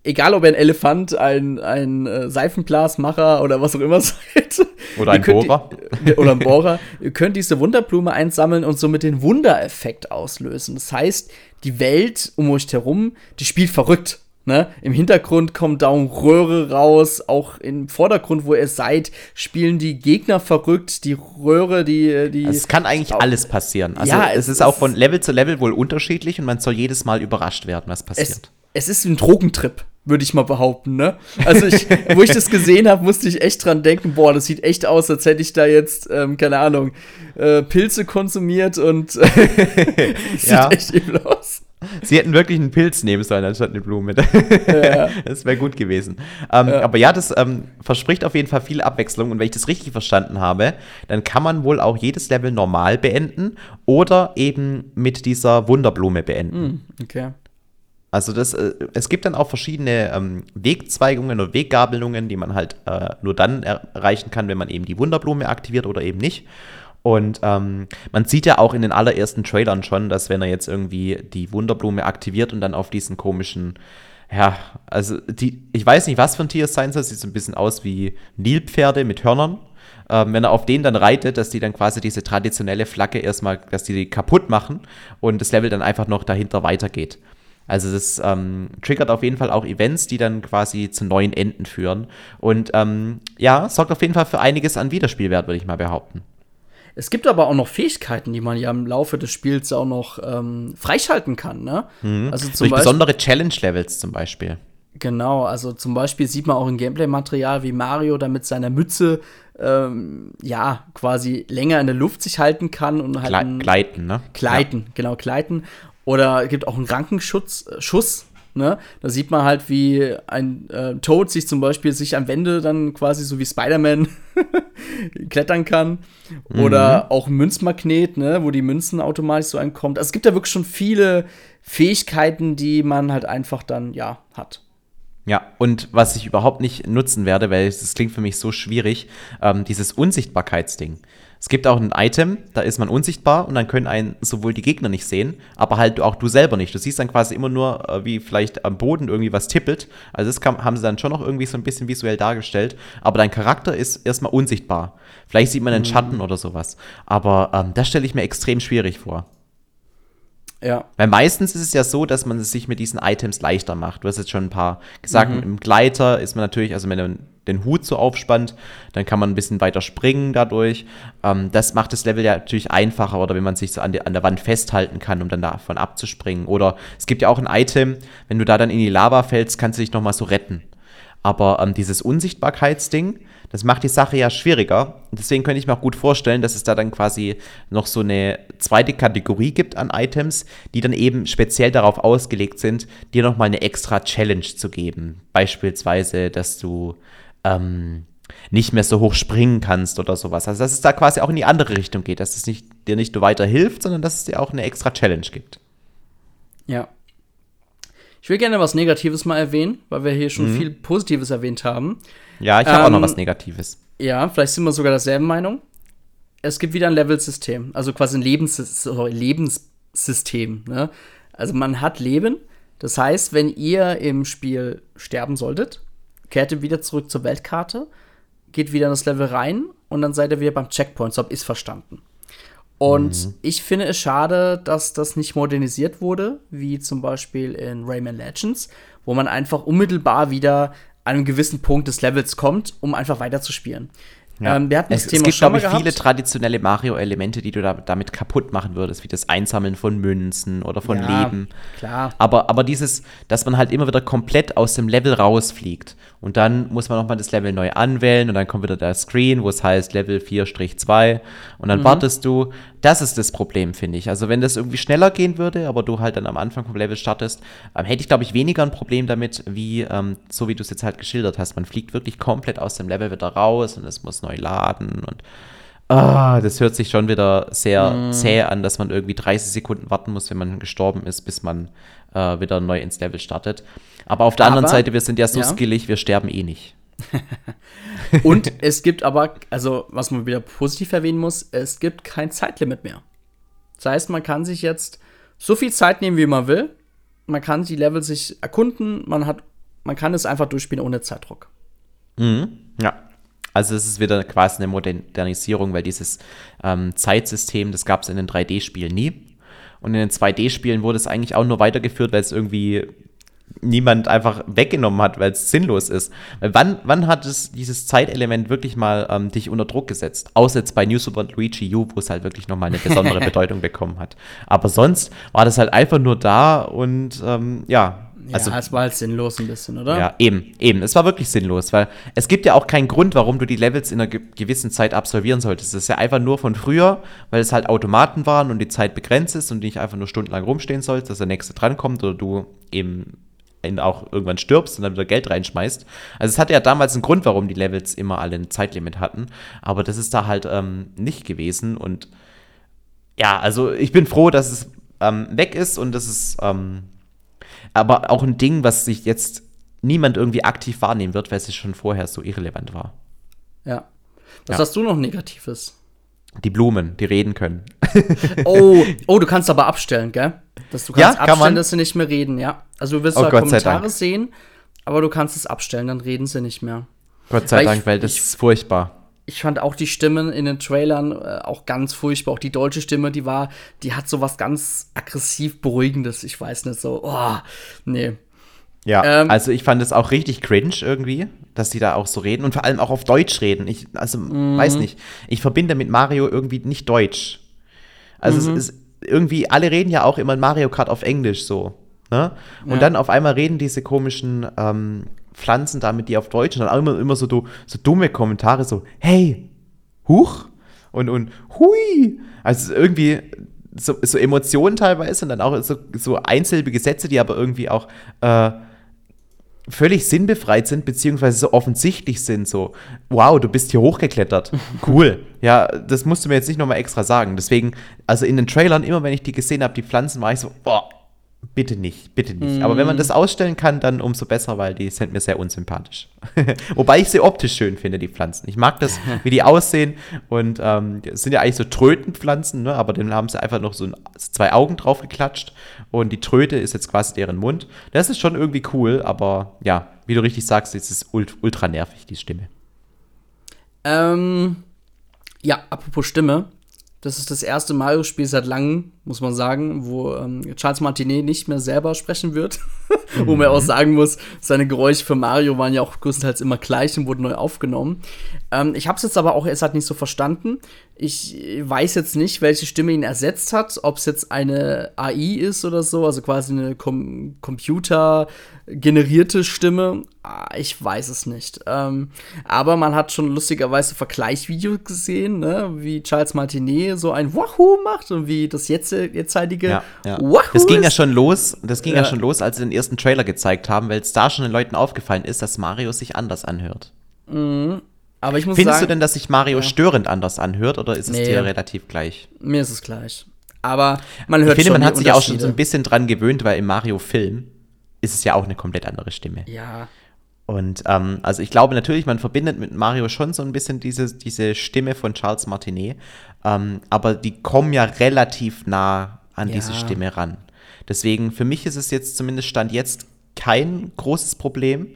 egal, ob ihr ein Elefant, ein, ein äh, Seifenblasmacher oder was auch immer seid. Oder ein Bohrer. Die, oder ein Bohrer. ihr könnt diese Wunderblume einsammeln und somit den Wundereffekt auslösen. Das heißt, die Welt um euch herum, die spielt verrückt. Ne? Im Hintergrund kommt da Röhre raus, auch im Vordergrund, wo ihr seid, spielen die Gegner verrückt, die Röhre, die. die es kann eigentlich alles passieren. Also ja, es, es ist auch von Level zu Level wohl unterschiedlich und man soll jedes Mal überrascht werden, was passiert. Es, es ist ein Drogentrip, würde ich mal behaupten, ne? Also ich, wo ich das gesehen habe, musste ich echt dran denken, boah, das sieht echt aus, als hätte ich da jetzt, ähm, keine Ahnung, äh, Pilze konsumiert und sieht ja. echt übel aus. Sie hätten wirklich einen Pilz nehmen sollen, anstatt eine Blume. Ja. Das wäre gut gewesen. Ähm, ja. Aber ja, das ähm, verspricht auf jeden Fall viel Abwechslung. Und wenn ich das richtig verstanden habe, dann kann man wohl auch jedes Level normal beenden oder eben mit dieser Wunderblume beenden. Hm, okay. Also das, äh, es gibt dann auch verschiedene ähm, Wegzweigungen oder Weggabelungen, die man halt äh, nur dann erreichen kann, wenn man eben die Wunderblume aktiviert oder eben nicht. Und ähm, man sieht ja auch in den allerersten Trailern schon, dass wenn er jetzt irgendwie die Wunderblume aktiviert und dann auf diesen komischen, ja, also die, ich weiß nicht, was für ein Tier es sein soll, sieht so ein bisschen aus wie Nilpferde mit Hörnern. Ähm, wenn er auf den dann reitet, dass die dann quasi diese traditionelle Flagge erstmal, dass die die kaputt machen und das Level dann einfach noch dahinter weitergeht. Also das ähm, triggert auf jeden Fall auch Events, die dann quasi zu neuen Enden führen. Und ähm, ja, sorgt auf jeden Fall für einiges an Wiederspielwert, würde ich mal behaupten. Es gibt aber auch noch Fähigkeiten, die man ja im Laufe des Spiels auch noch ähm, freischalten kann. Ne? Mhm. Also zum Durch Beispiel, besondere Challenge-Levels zum Beispiel. Genau, also zum Beispiel sieht man auch im Gameplay-Material, wie Mario da mit seiner Mütze ähm, ja quasi länger in der Luft sich halten kann und halt Gle gleiten, ne? Gleiten, ja. genau, gleiten. Oder es gibt auch einen Rankenschutz, äh, Schuss, Ne? Da sieht man halt, wie ein äh, Toad sich zum Beispiel sich an Wände dann quasi so wie Spider-Man klettern kann. Oder mhm. auch ein Münzmagnet, ne? wo die Münzen automatisch so einkommt. Also es gibt da wirklich schon viele Fähigkeiten, die man halt einfach dann, ja, hat. Ja, und was ich überhaupt nicht nutzen werde, weil das klingt für mich so schwierig, ähm, dieses Unsichtbarkeitsding. Es gibt auch ein Item, da ist man unsichtbar und dann können einen sowohl die Gegner nicht sehen, aber halt auch du selber nicht. Du siehst dann quasi immer nur, äh, wie vielleicht am Boden irgendwie was tippelt. Also das kann, haben sie dann schon noch irgendwie so ein bisschen visuell dargestellt. Aber dein Charakter ist erstmal unsichtbar. Vielleicht sieht man einen mhm. Schatten oder sowas. Aber ähm, das stelle ich mir extrem schwierig vor. Ja. Weil meistens ist es ja so, dass man es sich mit diesen Items leichter macht. Du hast jetzt schon ein paar gesagt, mhm. im Gleiter ist man natürlich, also wenn man den Hut so aufspannt, dann kann man ein bisschen weiter springen dadurch. Ähm, das macht das Level ja natürlich einfacher oder wenn man sich so an, die, an der Wand festhalten kann, um dann davon abzuspringen. Oder es gibt ja auch ein Item, wenn du da dann in die Lava fällst, kannst du dich nochmal so retten. Aber ähm, dieses Unsichtbarkeitsding, das macht die Sache ja schwieriger. deswegen könnte ich mir auch gut vorstellen, dass es da dann quasi noch so eine zweite Kategorie gibt an Items, die dann eben speziell darauf ausgelegt sind, dir nochmal eine extra Challenge zu geben. Beispielsweise, dass du ähm, nicht mehr so hoch springen kannst oder sowas. Also dass es da quasi auch in die andere Richtung geht, dass es nicht, dir nicht nur weiter hilft, sondern dass es dir auch eine extra Challenge gibt. Ja. Ich will gerne was Negatives mal erwähnen, weil wir hier schon mhm. viel Positives erwähnt haben. Ja, ich habe ähm, auch noch ähm, was Negatives. Ja, vielleicht sind wir sogar derselben Meinung. Es gibt wieder ein Level-System, also quasi ein Lebens sorry, Lebenssystem. Ne? Also man hat Leben. Das heißt, wenn ihr im Spiel sterben solltet, kehrt ihr wieder zurück zur Weltkarte, geht wieder in das Level rein und dann seid ihr wieder beim Checkpoint. So ich verstanden. Und mhm. ich finde es schade, dass das nicht modernisiert wurde, wie zum Beispiel in Rayman Legends, wo man einfach unmittelbar wieder an einem gewissen Punkt des Levels kommt, um einfach weiterzuspielen. Ja. Ähm, wir hatten das es, Thema es gibt, glaube ich, viele traditionelle Mario-Elemente, die du da, damit kaputt machen würdest, wie das Einsammeln von Münzen oder von ja, Leben. Klar. Aber, aber dieses, dass man halt immer wieder komplett aus dem Level rausfliegt und dann muss man nochmal das Level neu anwählen und dann kommt wieder der Screen, wo es heißt Level 4-2 und dann mhm. wartest du. Das ist das Problem, finde ich. Also wenn das irgendwie schneller gehen würde, aber du halt dann am Anfang vom Level startest, ähm, hätte ich, glaube ich, weniger ein Problem damit, wie ähm, so wie du es jetzt halt geschildert hast. Man fliegt wirklich komplett aus dem Level wieder raus und es muss neu laden und Ah, das hört sich schon wieder sehr mm. zäh an, dass man irgendwie 30 Sekunden warten muss, wenn man gestorben ist, bis man äh, wieder neu ins Level startet. Aber auf der aber, anderen Seite, wir sind ja so ja. skillig, wir sterben eh nicht. Und es gibt aber, also was man wieder positiv erwähnen muss, es gibt kein Zeitlimit mehr. Das heißt, man kann sich jetzt so viel Zeit nehmen, wie man will. Man kann die Level sich erkunden, man hat, man kann es einfach durchspielen ohne Zeitdruck. Mhm. Ja, also es ist wieder quasi eine Modernisierung, weil dieses ähm, Zeitsystem, das gab es in den 3D-Spielen nie. Und in den 2D-Spielen wurde es eigentlich auch nur weitergeführt, weil es irgendwie niemand einfach weggenommen hat, weil es sinnlos ist. Weil wann, wann hat es dieses Zeitelement wirklich mal ähm, dich unter Druck gesetzt? Außer jetzt bei New Super Luigi U, wo es halt wirklich nochmal eine besondere Bedeutung bekommen hat. Aber sonst war das halt einfach nur da und ähm, ja, also, ja, es war halt sinnlos ein bisschen, oder? Ja, eben, eben. Es war wirklich sinnlos, weil es gibt ja auch keinen Grund, warum du die Levels in einer ge gewissen Zeit absolvieren solltest. Es ist ja einfach nur von früher, weil es halt Automaten waren und die Zeit begrenzt ist und du nicht einfach nur stundenlang rumstehen sollst, dass der nächste drankommt oder du eben auch irgendwann stirbst und dann wieder Geld reinschmeißt. Also es hatte ja damals einen Grund, warum die Levels immer alle ein Zeitlimit hatten, aber das ist da halt ähm, nicht gewesen und ja, also ich bin froh, dass es ähm, weg ist und dass es ähm, aber auch ein Ding, was sich jetzt niemand irgendwie aktiv wahrnehmen wird, weil es schon vorher so irrelevant war. Ja. Was ja. hast du noch Negatives? Die Blumen, die reden können. oh, oh, du kannst aber abstellen, gell? Dass du kannst ja, abstellen, kann dass sie nicht mehr reden, ja. Also du wirst oh, zwar Kommentare sehen, aber du kannst es abstellen, dann reden sie nicht mehr. Gott sei weil Dank, ich, weil das ich, ist furchtbar. Ich fand auch die Stimmen in den Trailern äh, auch ganz furchtbar. Auch die deutsche Stimme, die war, die hat so was ganz aggressiv Beruhigendes. Ich weiß nicht so, oh, nee. Ja, ähm, also ich fand es auch richtig cringe irgendwie, dass die da auch so reden und vor allem auch auf Deutsch reden. Ich, also, mhm. weiß nicht. Ich verbinde mit Mario irgendwie nicht Deutsch. Also mhm. es ist irgendwie, alle reden ja auch immer in Mario Kart auf Englisch so. Ne? Und ja. dann auf einmal reden diese komischen ähm, Pflanzen damit, die auf Deutsch und dann auch immer, immer so, so dumme Kommentare, so, hey, huch und, und hui. Also irgendwie so, so Emotionen teilweise und dann auch so, so einsilbige Sätze, die aber irgendwie auch äh, völlig sinnbefreit sind, beziehungsweise so offensichtlich sind, so, wow, du bist hier hochgeklettert. Cool. ja, das musst du mir jetzt nicht nochmal extra sagen. Deswegen, also in den Trailern, immer wenn ich die gesehen habe, die Pflanzen, war ich so, boah, bitte nicht, bitte nicht. Mm. Aber wenn man das ausstellen kann, dann umso besser, weil die sind mir sehr unsympathisch. Wobei ich sie optisch schön finde, die Pflanzen. Ich mag das, wie die aussehen. Und ähm, sind ja eigentlich so Trötenpflanzen, ne? aber dann haben sie einfach noch so zwei Augen drauf geklatscht. Und die Tröte ist jetzt quasi deren Mund. Das ist schon irgendwie cool, aber ja, wie du richtig sagst, ist es ultra nervig, die Stimme. Ähm, ja, apropos Stimme. Das ist das erste Mario-Spiel seit langem, muss man sagen, wo ähm, Charles Martinet nicht mehr selber sprechen wird. mhm. wo man auch sagen muss, seine Geräusche für Mario waren ja auch größtenteils immer gleich und wurden neu aufgenommen. Ähm, ich habe es jetzt aber auch erst halt nicht so verstanden. Ich weiß jetzt nicht, welche Stimme ihn ersetzt hat, ob es jetzt eine AI ist oder so, also quasi eine Com computergenerierte Stimme. Ah, ich weiß es nicht. Ähm, aber man hat schon lustigerweise Vergleichsvideos gesehen, ne? wie Charles Martinet so ein Wahoo macht und wie das jetzt, jetzige ja, ja. Wahoo Das ging ja schon los, das ging ja. ja schon los, als sie den ersten Trailer gezeigt haben, weil es da schon den Leuten aufgefallen ist, dass Mario sich anders anhört. Mhm. Aber ich muss Findest sagen, du denn, dass sich Mario ja. störend anders anhört oder ist es nee. dir relativ gleich? Mir ist es gleich. Aber man hört Ich finde, man hat sich auch schon so ein bisschen dran gewöhnt, weil im Mario-Film ist es ja auch eine komplett andere Stimme. Ja. Und ähm, also ich glaube natürlich, man verbindet mit Mario schon so ein bisschen diese, diese Stimme von Charles Martinet, ähm, aber die kommen ja relativ nah an ja. diese Stimme ran. Deswegen, für mich ist es jetzt zumindest Stand jetzt kein großes Problem.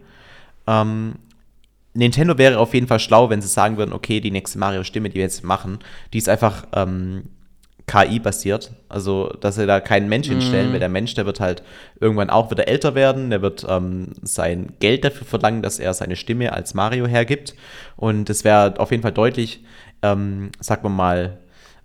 Ähm, Nintendo wäre auf jeden Fall schlau, wenn sie sagen würden, okay, die nächste Mario-Stimme, die wir jetzt machen, die ist einfach ähm, KI-basiert. Also, dass sie da keinen Mensch hinstellen, mm. weil der Mensch, der wird halt irgendwann auch wieder älter werden, der wird ähm, sein Geld dafür verlangen, dass er seine Stimme als Mario hergibt. Und es wäre auf jeden Fall deutlich, ähm, sagen wir mal,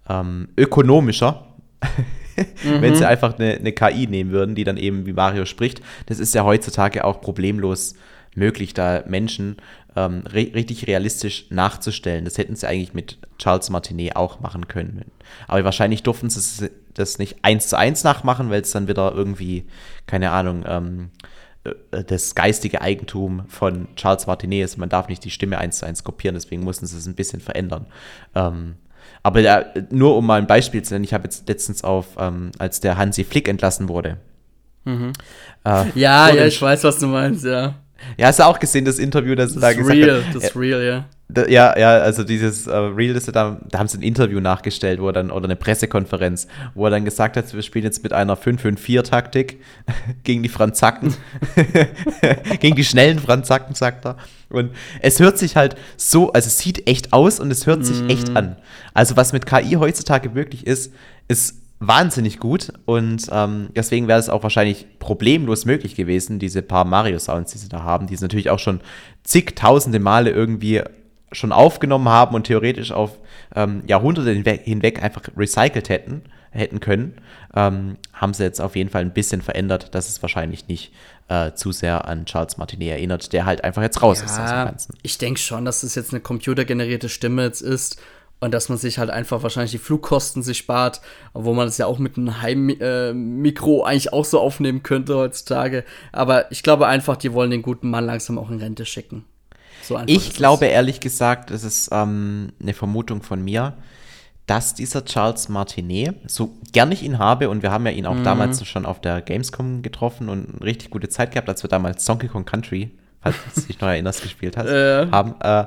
ähm, ökonomischer, mhm. wenn sie einfach eine, eine KI nehmen würden, die dann eben wie Mario spricht. Das ist ja heutzutage auch problemlos möglich, da Menschen ähm, re richtig realistisch nachzustellen. Das hätten sie eigentlich mit Charles Martinet auch machen können. Aber wahrscheinlich durften sie das nicht eins zu eins nachmachen, weil es dann wieder irgendwie, keine Ahnung, ähm, äh, das geistige Eigentum von Charles Martinet ist. Man darf nicht die Stimme eins zu eins kopieren, deswegen mussten sie es ein bisschen verändern. Ähm, aber ja, nur um mal ein Beispiel zu nennen, ich habe jetzt letztens auf, ähm, als der Hansi Flick entlassen wurde. Mhm. Äh, ja, ja, ich weiß, was du meinst, ja. Ja, hast du auch gesehen, das Interview, das, das da gesagt real, hat? Das ist real, ja. Ja, ja, also dieses uh, Real, das da, da haben sie ein Interview nachgestellt, wo er dann, oder eine Pressekonferenz, wo er dann gesagt hat, wir spielen jetzt mit einer 5-5-4-Taktik gegen die Franzacken, gegen die schnellen Franzacken, sagt er. Und es hört sich halt so, also es sieht echt aus und es hört sich mm. echt an. Also was mit KI heutzutage möglich ist, ist wahnsinnig gut und ähm, deswegen wäre es auch wahrscheinlich problemlos möglich gewesen, diese paar Mario-Sounds, die sie da haben, die sie natürlich auch schon zigtausende Male irgendwie schon aufgenommen haben und theoretisch auf ähm, Jahrhunderte hinweg, hinweg, einfach recycelt hätten, hätten können, ähm, haben sie jetzt auf jeden Fall ein bisschen verändert, dass es wahrscheinlich nicht äh, zu sehr an Charles Martinet erinnert, der halt einfach jetzt raus ja, ist aus dem Ganzen. Ich denke schon, dass es jetzt eine computergenerierte Stimme jetzt ist und dass man sich halt einfach wahrscheinlich die Flugkosten sich spart, wo man es ja auch mit einem Heimmikro äh, eigentlich auch so aufnehmen könnte heutzutage. Aber ich glaube einfach, die wollen den guten Mann langsam auch in Rente schicken. So ich glaube es. ehrlich gesagt, es ist ähm, eine Vermutung von mir, dass dieser Charles Martinet, so gern ich ihn habe, und wir haben ja ihn auch mhm. damals schon auf der Gamescom getroffen und eine richtig gute Zeit gehabt, als wir damals Donkey Kong Country, falls du dich noch erinnerst, gespielt hast, äh. haben. Äh,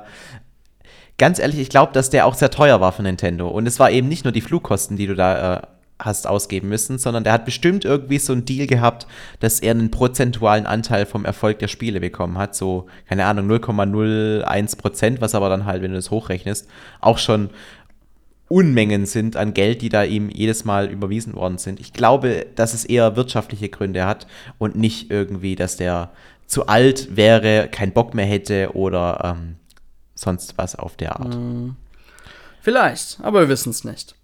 ganz ehrlich, ich glaube, dass der auch sehr teuer war für Nintendo. Und es war eben nicht nur die Flugkosten, die du da äh, hast ausgeben müssen, sondern der hat bestimmt irgendwie so einen Deal gehabt, dass er einen prozentualen Anteil vom Erfolg der Spiele bekommen hat. So, keine Ahnung, 0,01 Prozent, was aber dann halt, wenn du das hochrechnest, auch schon Unmengen sind an Geld, die da ihm jedes Mal überwiesen worden sind. Ich glaube, dass es eher wirtschaftliche Gründe hat und nicht irgendwie, dass der zu alt wäre, keinen Bock mehr hätte oder ähm, sonst was auf der Art. Hm. Vielleicht, aber wir wissen es nicht.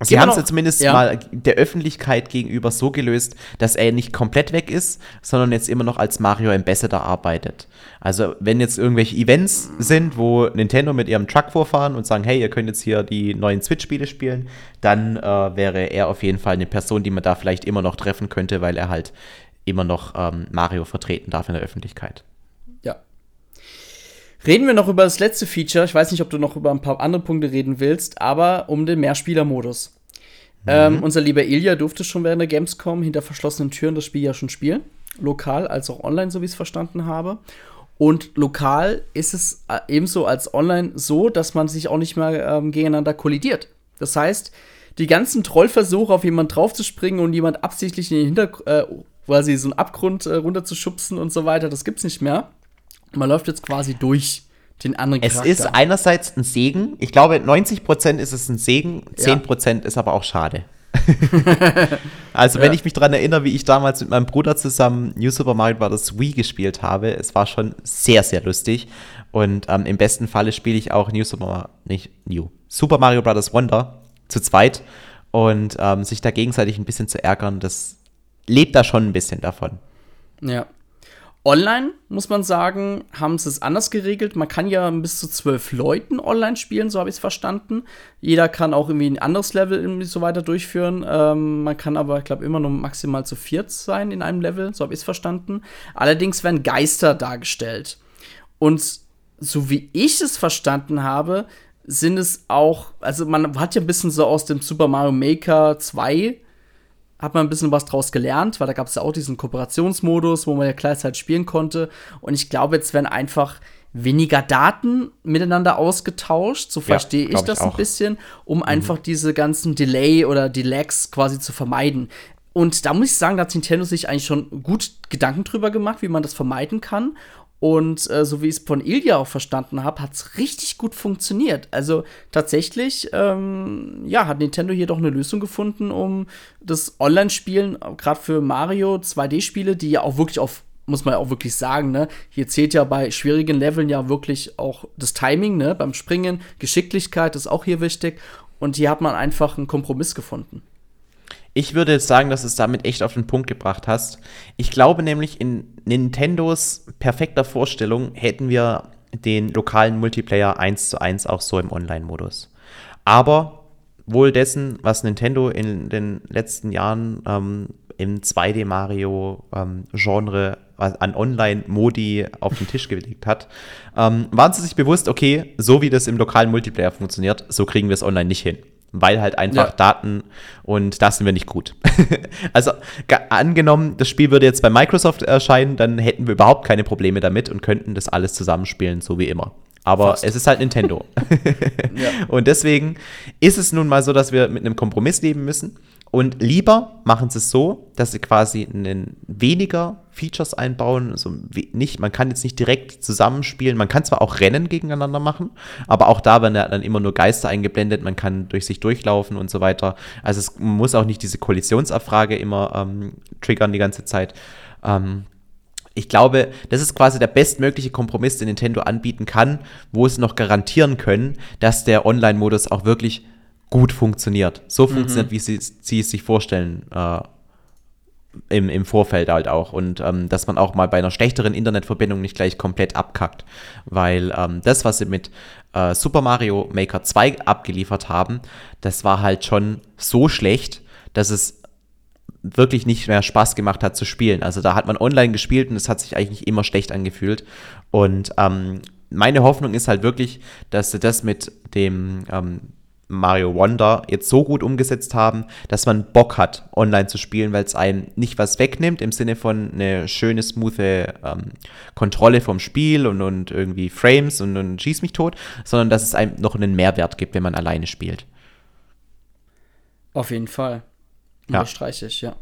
Sie haben es ja zumindest ja. mal der Öffentlichkeit gegenüber so gelöst, dass er nicht komplett weg ist, sondern jetzt immer noch als Mario Ambassador arbeitet. Also, wenn jetzt irgendwelche Events sind, wo Nintendo mit ihrem Truck vorfahren und sagen, hey, ihr könnt jetzt hier die neuen Switch-Spiele spielen, dann äh, wäre er auf jeden Fall eine Person, die man da vielleicht immer noch treffen könnte, weil er halt immer noch ähm, Mario vertreten darf in der Öffentlichkeit. Reden wir noch über das letzte Feature. Ich weiß nicht, ob du noch über ein paar andere Punkte reden willst, aber um den Mehrspieler-Modus. Mhm. Ähm, unser lieber Ilya durfte schon während der Gamescom hinter verschlossenen Türen das Spiel ja schon spielen. Lokal als auch online, so wie ich es verstanden habe. Und lokal ist es äh, ebenso als online so, dass man sich auch nicht mehr ähm, gegeneinander kollidiert. Das heißt, die ganzen Trollversuche, auf jemanden draufzuspringen und jemand absichtlich in den Hintergrund, äh, quasi so einen Abgrund äh, runterzuschubsen und so weiter, das gibt's nicht mehr. Man läuft jetzt quasi durch den anderen Charakter. Es ist einerseits ein Segen. Ich glaube, 90% ist es ein Segen, 10% ja. ist aber auch schade. also, wenn ja. ich mich daran erinnere, wie ich damals mit meinem Bruder zusammen New Super Mario Bros. Wii gespielt habe, es war schon sehr, sehr lustig. Und ähm, im besten Falle spiele ich auch New Super, nicht New, Super Mario Bros. Wonder zu zweit. Und ähm, sich da gegenseitig ein bisschen zu ärgern, das lebt da schon ein bisschen davon. Ja, Online, muss man sagen, haben sie es anders geregelt. Man kann ja bis zu zwölf Leuten online spielen, so habe ich es verstanden. Jeder kann auch irgendwie ein anderes Level irgendwie so weiter durchführen. Ähm, man kann aber, ich glaube, immer nur maximal zu viert sein in einem Level, so habe ich es verstanden. Allerdings werden Geister dargestellt. Und so wie ich es verstanden habe, sind es auch, also man hat ja ein bisschen so aus dem Super Mario Maker 2 hat man ein bisschen was draus gelernt, weil da gab es ja auch diesen Kooperationsmodus, wo man ja gleichzeitig spielen konnte. Und ich glaube, jetzt werden einfach weniger Daten miteinander ausgetauscht, so verstehe ja, ich das ich ein bisschen, um mhm. einfach diese ganzen Delay oder Delags quasi zu vermeiden. Und da muss ich sagen, da hat Nintendo sich eigentlich schon gut Gedanken drüber gemacht, wie man das vermeiden kann. Und äh, so wie ich es von Ilya auch verstanden habe, hat es richtig gut funktioniert. Also tatsächlich, ähm, ja, hat Nintendo hier doch eine Lösung gefunden, um das Online-Spielen, gerade für Mario 2D-Spiele, die ja auch wirklich auf muss man ja auch wirklich sagen, ne? Hier zählt ja bei schwierigen Leveln ja wirklich auch das Timing, ne? Beim Springen, Geschicklichkeit ist auch hier wichtig. Und hier hat man einfach einen Kompromiss gefunden. Ich würde jetzt sagen, dass du es damit echt auf den Punkt gebracht hast. Ich glaube nämlich, in Nintendos perfekter Vorstellung hätten wir den lokalen Multiplayer 1 zu 1 auch so im Online-Modus. Aber wohl dessen, was Nintendo in den letzten Jahren ähm, im 2D-Mario-Genre ähm, an Online-Modi auf den Tisch gelegt hat, ähm, waren sie sich bewusst, okay, so wie das im lokalen Multiplayer funktioniert, so kriegen wir es online nicht hin weil halt einfach ja. Daten und da sind wir nicht gut. also angenommen, das Spiel würde jetzt bei Microsoft erscheinen, dann hätten wir überhaupt keine Probleme damit und könnten das alles zusammenspielen, so wie immer. Aber Fast. es ist halt Nintendo. ja. Und deswegen ist es nun mal so, dass wir mit einem Kompromiss leben müssen. Und lieber machen sie es so, dass sie quasi einen weniger Features einbauen. Also nicht, man kann jetzt nicht direkt zusammenspielen. Man kann zwar auch Rennen gegeneinander machen, aber auch da werden dann immer nur Geister eingeblendet. Man kann durch sich durchlaufen und so weiter. Also es muss auch nicht diese Kollisionsabfrage immer ähm, triggern die ganze Zeit. Ähm, ich glaube, das ist quasi der bestmögliche Kompromiss, den Nintendo anbieten kann, wo es noch garantieren können, dass der Online-Modus auch wirklich gut funktioniert. So mhm. funktioniert, wie sie, sie es sich vorstellen. Äh, im, im Vorfeld halt auch. Und ähm, dass man auch mal bei einer schlechteren Internetverbindung nicht gleich komplett abkackt. Weil ähm, das, was sie mit äh, Super Mario Maker 2 abgeliefert haben, das war halt schon so schlecht, dass es wirklich nicht mehr Spaß gemacht hat zu spielen. Also da hat man online gespielt und es hat sich eigentlich immer schlecht angefühlt. Und ähm, meine Hoffnung ist halt wirklich, dass sie das mit dem ähm, Mario Wonder jetzt so gut umgesetzt haben, dass man Bock hat, online zu spielen, weil es einem nicht was wegnimmt im Sinne von eine schöne, smooth ähm, Kontrolle vom Spiel und, und irgendwie Frames und, und schieß mich tot, sondern dass es einem noch einen Mehrwert gibt, wenn man alleine spielt. Auf jeden Fall. Unterstreiche ja. ich, ja.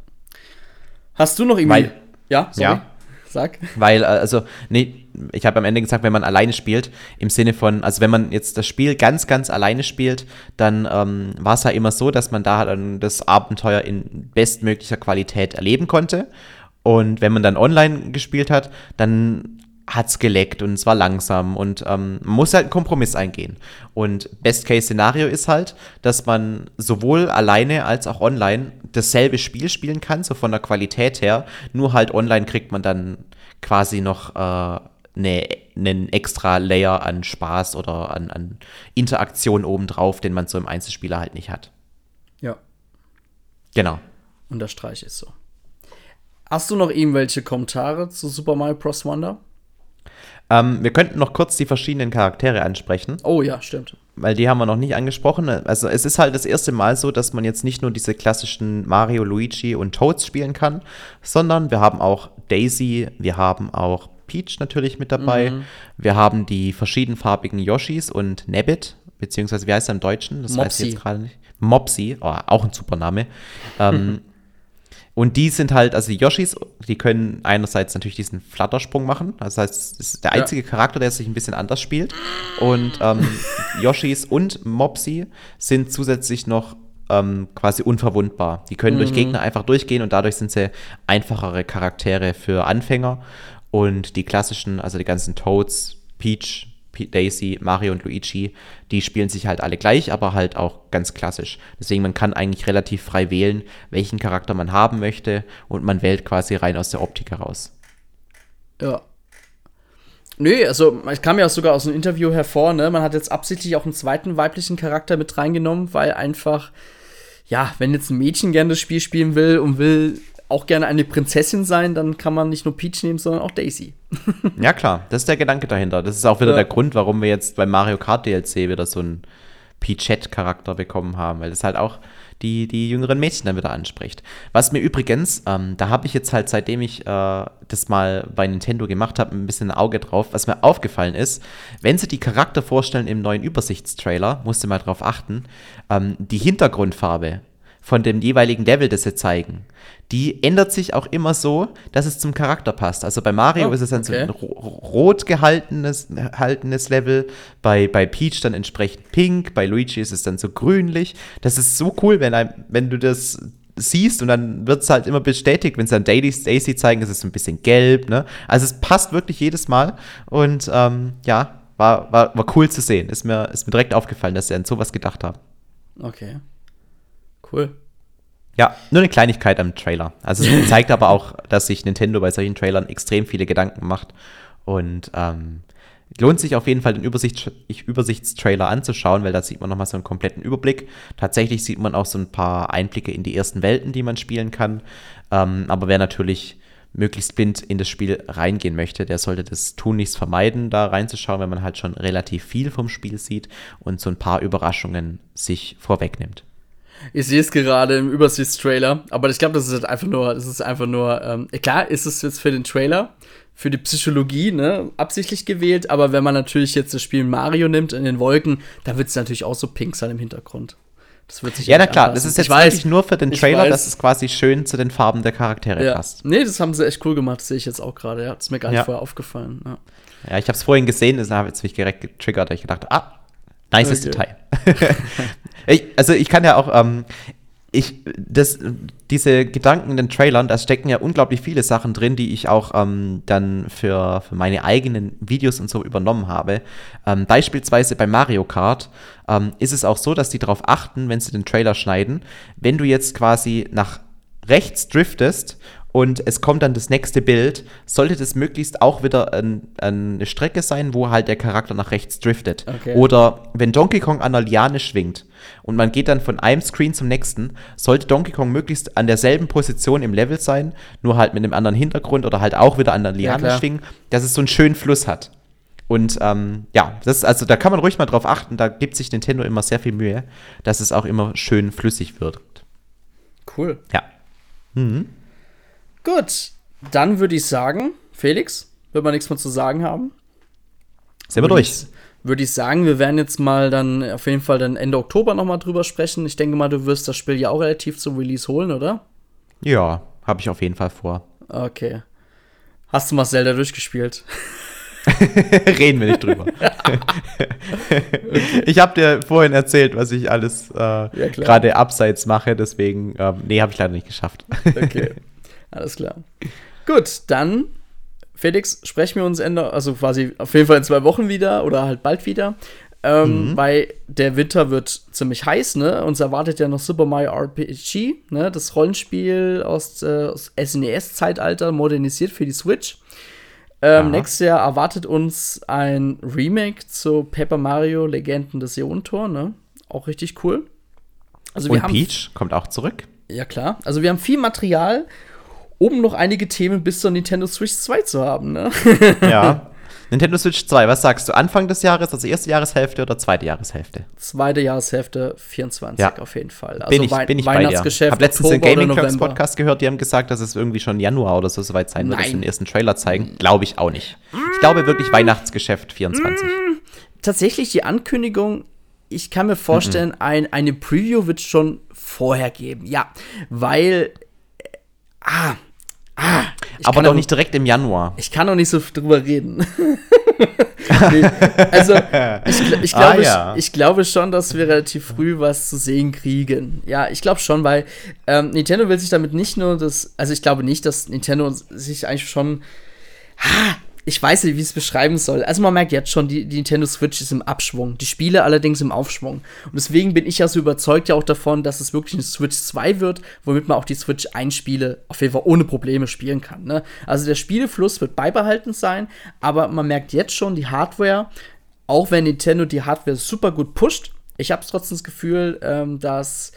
Hast du noch irgendwie. Weil, ja, sorry. Ja. Sag. Weil, äh, also, nee, ich habe am Ende gesagt, wenn man alleine spielt, im Sinne von, also wenn man jetzt das Spiel ganz, ganz alleine spielt, dann ähm, war es ja immer so, dass man da dann das Abenteuer in bestmöglicher Qualität erleben konnte. Und wenn man dann online gespielt hat, dann hat es geleckt und es war langsam und ähm, man muss halt einen Kompromiss eingehen. Und Best-Case-Szenario ist halt, dass man sowohl alleine als auch online dasselbe Spiel spielen kann, so von der Qualität her, nur halt online kriegt man dann quasi noch äh, eine, einen extra Layer an Spaß oder an, an Interaktion obendrauf, den man so im Einzelspieler halt nicht hat. Ja. Genau. Unterstreiche ist so. Hast du noch irgendwelche Kommentare zu Super Mario Bros. Wonder? Ähm, wir könnten noch kurz die verschiedenen Charaktere ansprechen. Oh ja, stimmt. Weil die haben wir noch nicht angesprochen. Also es ist halt das erste Mal so, dass man jetzt nicht nur diese klassischen Mario, Luigi und Toads spielen kann, sondern wir haben auch Daisy, wir haben auch Peach natürlich mit dabei. Mhm. Wir haben die verschiedenfarbigen Yoshis und Nabbit, beziehungsweise wie heißt er im Deutschen? Das Mopsy. weiß ich jetzt gerade nicht. Mopsy, oh, auch ein super Name. ähm, Und die sind halt, also die Yoshis, die können einerseits natürlich diesen Flattersprung machen. Das heißt, es ist der einzige ja. Charakter, der sich ein bisschen anders spielt. Und ähm, Yoshis und Mopsy sind zusätzlich noch ähm, quasi unverwundbar. Die können mhm. durch Gegner einfach durchgehen und dadurch sind sie einfachere Charaktere für Anfänger. Und die klassischen, also die ganzen Toads, Peach, Daisy, Mario und Luigi, die spielen sich halt alle gleich, aber halt auch ganz klassisch. Deswegen man kann eigentlich relativ frei wählen, welchen Charakter man haben möchte und man wählt quasi rein aus der Optik heraus. Ja. Nö, also es kam ja sogar aus einem Interview hervor, ne? Man hat jetzt absichtlich auch einen zweiten weiblichen Charakter mit reingenommen, weil einfach, ja, wenn jetzt ein Mädchen gerne das Spiel spielen will und will auch gerne eine Prinzessin sein, dann kann man nicht nur Peach nehmen, sondern auch Daisy. ja, klar, das ist der Gedanke dahinter. Das ist auch wieder ja. der Grund, warum wir jetzt beim Mario Kart DLC wieder so einen Peachette-Charakter bekommen haben, weil das halt auch die, die jüngeren Mädchen dann wieder anspricht. Was mir übrigens, ähm, da habe ich jetzt halt, seitdem ich äh, das mal bei Nintendo gemacht habe, ein bisschen ein Auge drauf, was mir aufgefallen ist, wenn sie die Charakter vorstellen im neuen Übersichtstrailer, musste mal drauf achten, ähm, die Hintergrundfarbe von dem jeweiligen Level, das sie zeigen, die ändert sich auch immer so, dass es zum Charakter passt. Also bei Mario oh, ist es dann okay. so ein rot gehaltenes, gehaltenes Level, bei, bei Peach dann entsprechend pink, bei Luigi ist es dann so grünlich. Das ist so cool, wenn, ein, wenn du das siehst und dann wird es halt immer bestätigt, wenn sie dann Daisy, Daisy zeigen, ist es ein bisschen gelb. Ne? Also es passt wirklich jedes Mal und ähm, ja, war, war, war cool zu sehen. Ist mir, ist mir direkt aufgefallen, dass sie an sowas gedacht haben. Okay. Cool. Ja, nur eine Kleinigkeit am Trailer. Also es zeigt aber auch, dass sich Nintendo bei solchen Trailern extrem viele Gedanken macht. Und ähm, lohnt sich auf jeden Fall den Übersicht, Übersichtstrailer anzuschauen, weil da sieht man nochmal so einen kompletten Überblick. Tatsächlich sieht man auch so ein paar Einblicke in die ersten Welten, die man spielen kann. Ähm, aber wer natürlich möglichst blind in das Spiel reingehen möchte, der sollte das tun nichts vermeiden, da reinzuschauen, wenn man halt schon relativ viel vom Spiel sieht und so ein paar Überraschungen sich vorwegnimmt. Ich sehe es gerade im Übersichtstrailer, aber ich glaube, das ist halt einfach nur, das ist einfach nur, ähm, klar ist es jetzt für den Trailer, für die Psychologie, ne, absichtlich gewählt, aber wenn man natürlich jetzt das Spiel Mario nimmt in den Wolken, dann wird es natürlich auch so pink sein im Hintergrund. Das wird sich Ja, na klar, anpassen. das ist jetzt wirklich nur für den Trailer, dass es quasi schön zu den Farben der Charaktere ja. passt. Nee, das haben sie echt cool gemacht, das sehe ich jetzt auch gerade. Ja, das ist mir gar nicht Ja. vorher aufgefallen. Ja. Ja, ich habe es vorhin gesehen, das habe jetzt mich direkt getriggert, ich gedacht, ah, nices Okay. Detail. ich, also ich kann ja auch, ähm, ich, das, diese Gedanken in den Trailern, da stecken ja unglaublich viele Sachen drin, die ich auch ähm, dann für, für meine eigenen Videos und so übernommen habe. Ähm, beispielsweise bei Mario Kart ähm, ist es auch so, dass die darauf achten, wenn sie den Trailer schneiden, wenn du jetzt quasi nach rechts driftest und es kommt dann das nächste Bild, sollte das möglichst auch wieder ein, eine Strecke sein, wo halt der Charakter nach rechts driftet. Okay. Oder wenn Donkey Kong an der Liane schwingt und man geht dann von einem Screen zum nächsten, sollte Donkey Kong möglichst an derselben Position im Level sein, nur halt mit einem anderen Hintergrund oder halt auch wieder an der Liane klar. schwingen, dass es so einen schönen Fluss hat. Und ähm, ja, das ist, also da kann man ruhig mal drauf achten, da gibt sich Nintendo immer sehr viel Mühe, dass es auch immer schön flüssig wird. Cool. Ja. Gut, dann würde ich sagen, Felix, wird man nichts mehr zu sagen haben. Sind wir durch. Würde ich sagen, wir werden jetzt mal dann auf jeden Fall dann Ende Oktober nochmal drüber sprechen. Ich denke mal, du wirst das Spiel ja auch relativ zum Release holen, oder? Ja, habe ich auf jeden Fall vor. Okay. Hast du mal Zelda durchgespielt? Reden wir nicht drüber. Ich habe dir vorhin erzählt, was ich alles äh, klar. gerade abseits mache, deswegen, ähm, nee, habe ich leider nicht geschafft. Okay. Alles klar. Gut, dann, Felix, sprechen wir uns Ende, also quasi auf jeden Fall in zwei Wochen wieder oder halt bald wieder. Ähm, Weil der Winter wird ziemlich heiß, ne? Uns erwartet ja noch Super Mario RPG, ne? Das Rollenspiel aus, äh, aus SNES-Zeitalter, modernisiert für die Switch. Ähm, nächstes Jahr erwartet uns ein Remake zu Paper Mario Legenden des Iontor, ne? Auch richtig cool. Also Und Peach kommt auch zurück. ja, klar. Also wir haben viel Material, um noch einige Themen bis zur Nintendo Switch 2 zu haben, ne? Ja. Nintendo Switch 2, was sagst du? Anfang des Jahres, also erste Jahreshälfte oder zweite Jahreshälfte? Zweite Jahreshälfte 24 Ja. auf jeden Fall. Also bin ich, bin ich. Weihnachtsgeschäft, Hab letztens den Gaming Clubs. Podcast gehört, die haben gesagt, dass es irgendwie schon Januar oder so soweit sein wird, dass sie den ersten Trailer zeigen. Glaube ich auch nicht. Ich glaube wirklich Weihnachtsgeschäft 24. Tatsächlich die Ankündigung, ich kann mir vorstellen, ein, eine Preview wird schon vorher geben. Ja, weil äh, ah, ah, Aber auch- nicht direkt im Januar. Ich kann noch nicht so drüber reden. nee, also, ich, ich, Ah, glaube, ja. ich, ich glaube schon, dass wir relativ früh was zu sehen kriegen. Ja, ich glaube schon, weil ähm, Nintendo will sich damit nicht nur das, also ich glaube nicht, dass Nintendo sich eigentlich schon, ah, ich weiß nicht, wie ich es beschreiben soll. Also man merkt jetzt schon, die, die Nintendo Switch ist im Abschwung, die Spiele allerdings im Aufschwung. Und deswegen bin ich ja so überzeugt ja auch davon, dass es wirklich eine Switch 2 wird, womit man auch die Switch 1 Spiele auf jeden Fall ohne Probleme spielen kann. Ne? Also der Spielefluss wird beibehalten sein, aber man merkt jetzt schon, die Hardware, auch wenn Nintendo die Hardware super gut pusht, ich habe trotzdem das Gefühl, ähm, dass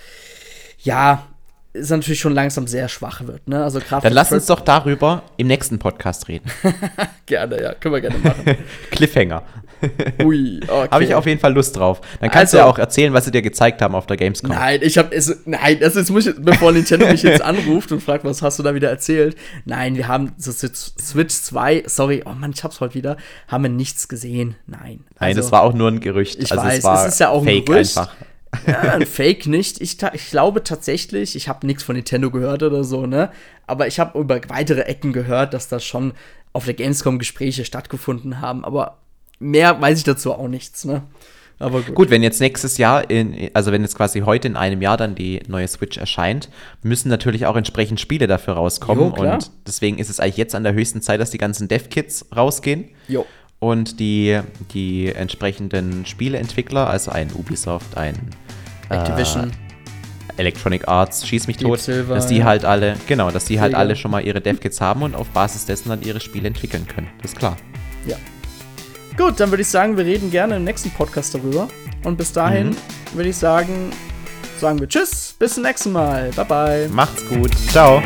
ja, es natürlich schon langsam sehr schwach wird. Ne? Also Dann lass uns doch darüber im nächsten Podcast reden. gerne, ja, können wir gerne machen. Cliffhanger. Ui, okay. Habe ich auf jeden Fall Lust drauf. Dann kannst du Also- ja auch erzählen, was sie dir gezeigt haben auf der Gamescom. Nein, ich habe es. Nein, das ist, muss ich, bevor Nintendo mich jetzt anruft und fragt, was hast du da wieder erzählt? Nein, wir haben so Switch 2, sorry, oh Mann, ich hab's heute wieder, haben wir nichts gesehen. Nein. Nein, Also, das war auch nur ein Gerücht. Ich also weiß, es, war es ist ja auch ein fake Gerücht. einfach. Ja, ein Fake nicht. Ich, ich glaube tatsächlich, ich habe nichts von Nintendo gehört oder so, ne? Aber ich habe über weitere Ecken gehört, dass da schon auf der Gamescom Gespräche stattgefunden haben. Aber mehr weiß ich dazu auch nichts, ne? Aber gut. Gut, wenn jetzt nächstes Jahr, in, also wenn jetzt quasi heute in einem Jahr dann die neue Switch erscheint, müssen natürlich auch entsprechend Spiele dafür rauskommen. Jo, und deswegen ist es eigentlich jetzt an der höchsten Zeit, dass die ganzen Dev-Kits rausgehen. Jo. Und die, die entsprechenden Spieleentwickler, also ein Ubisoft, ein Activision. Electronic Arts, schieß mich Deep tot, Silver, dass die ja. halt alle, genau, dass die halt Sega. alle schon mal ihre Dev-Kits haben und auf Basis dessen dann ihre Spiele entwickeln können. Das ist klar. Ja. Gut, dann würde ich sagen, wir reden gerne im nächsten Podcast darüber. Und bis dahin würde ich sagen, sagen wir Tschüss, bis zum nächsten Mal. Bye bye. Macht's gut. Ciao.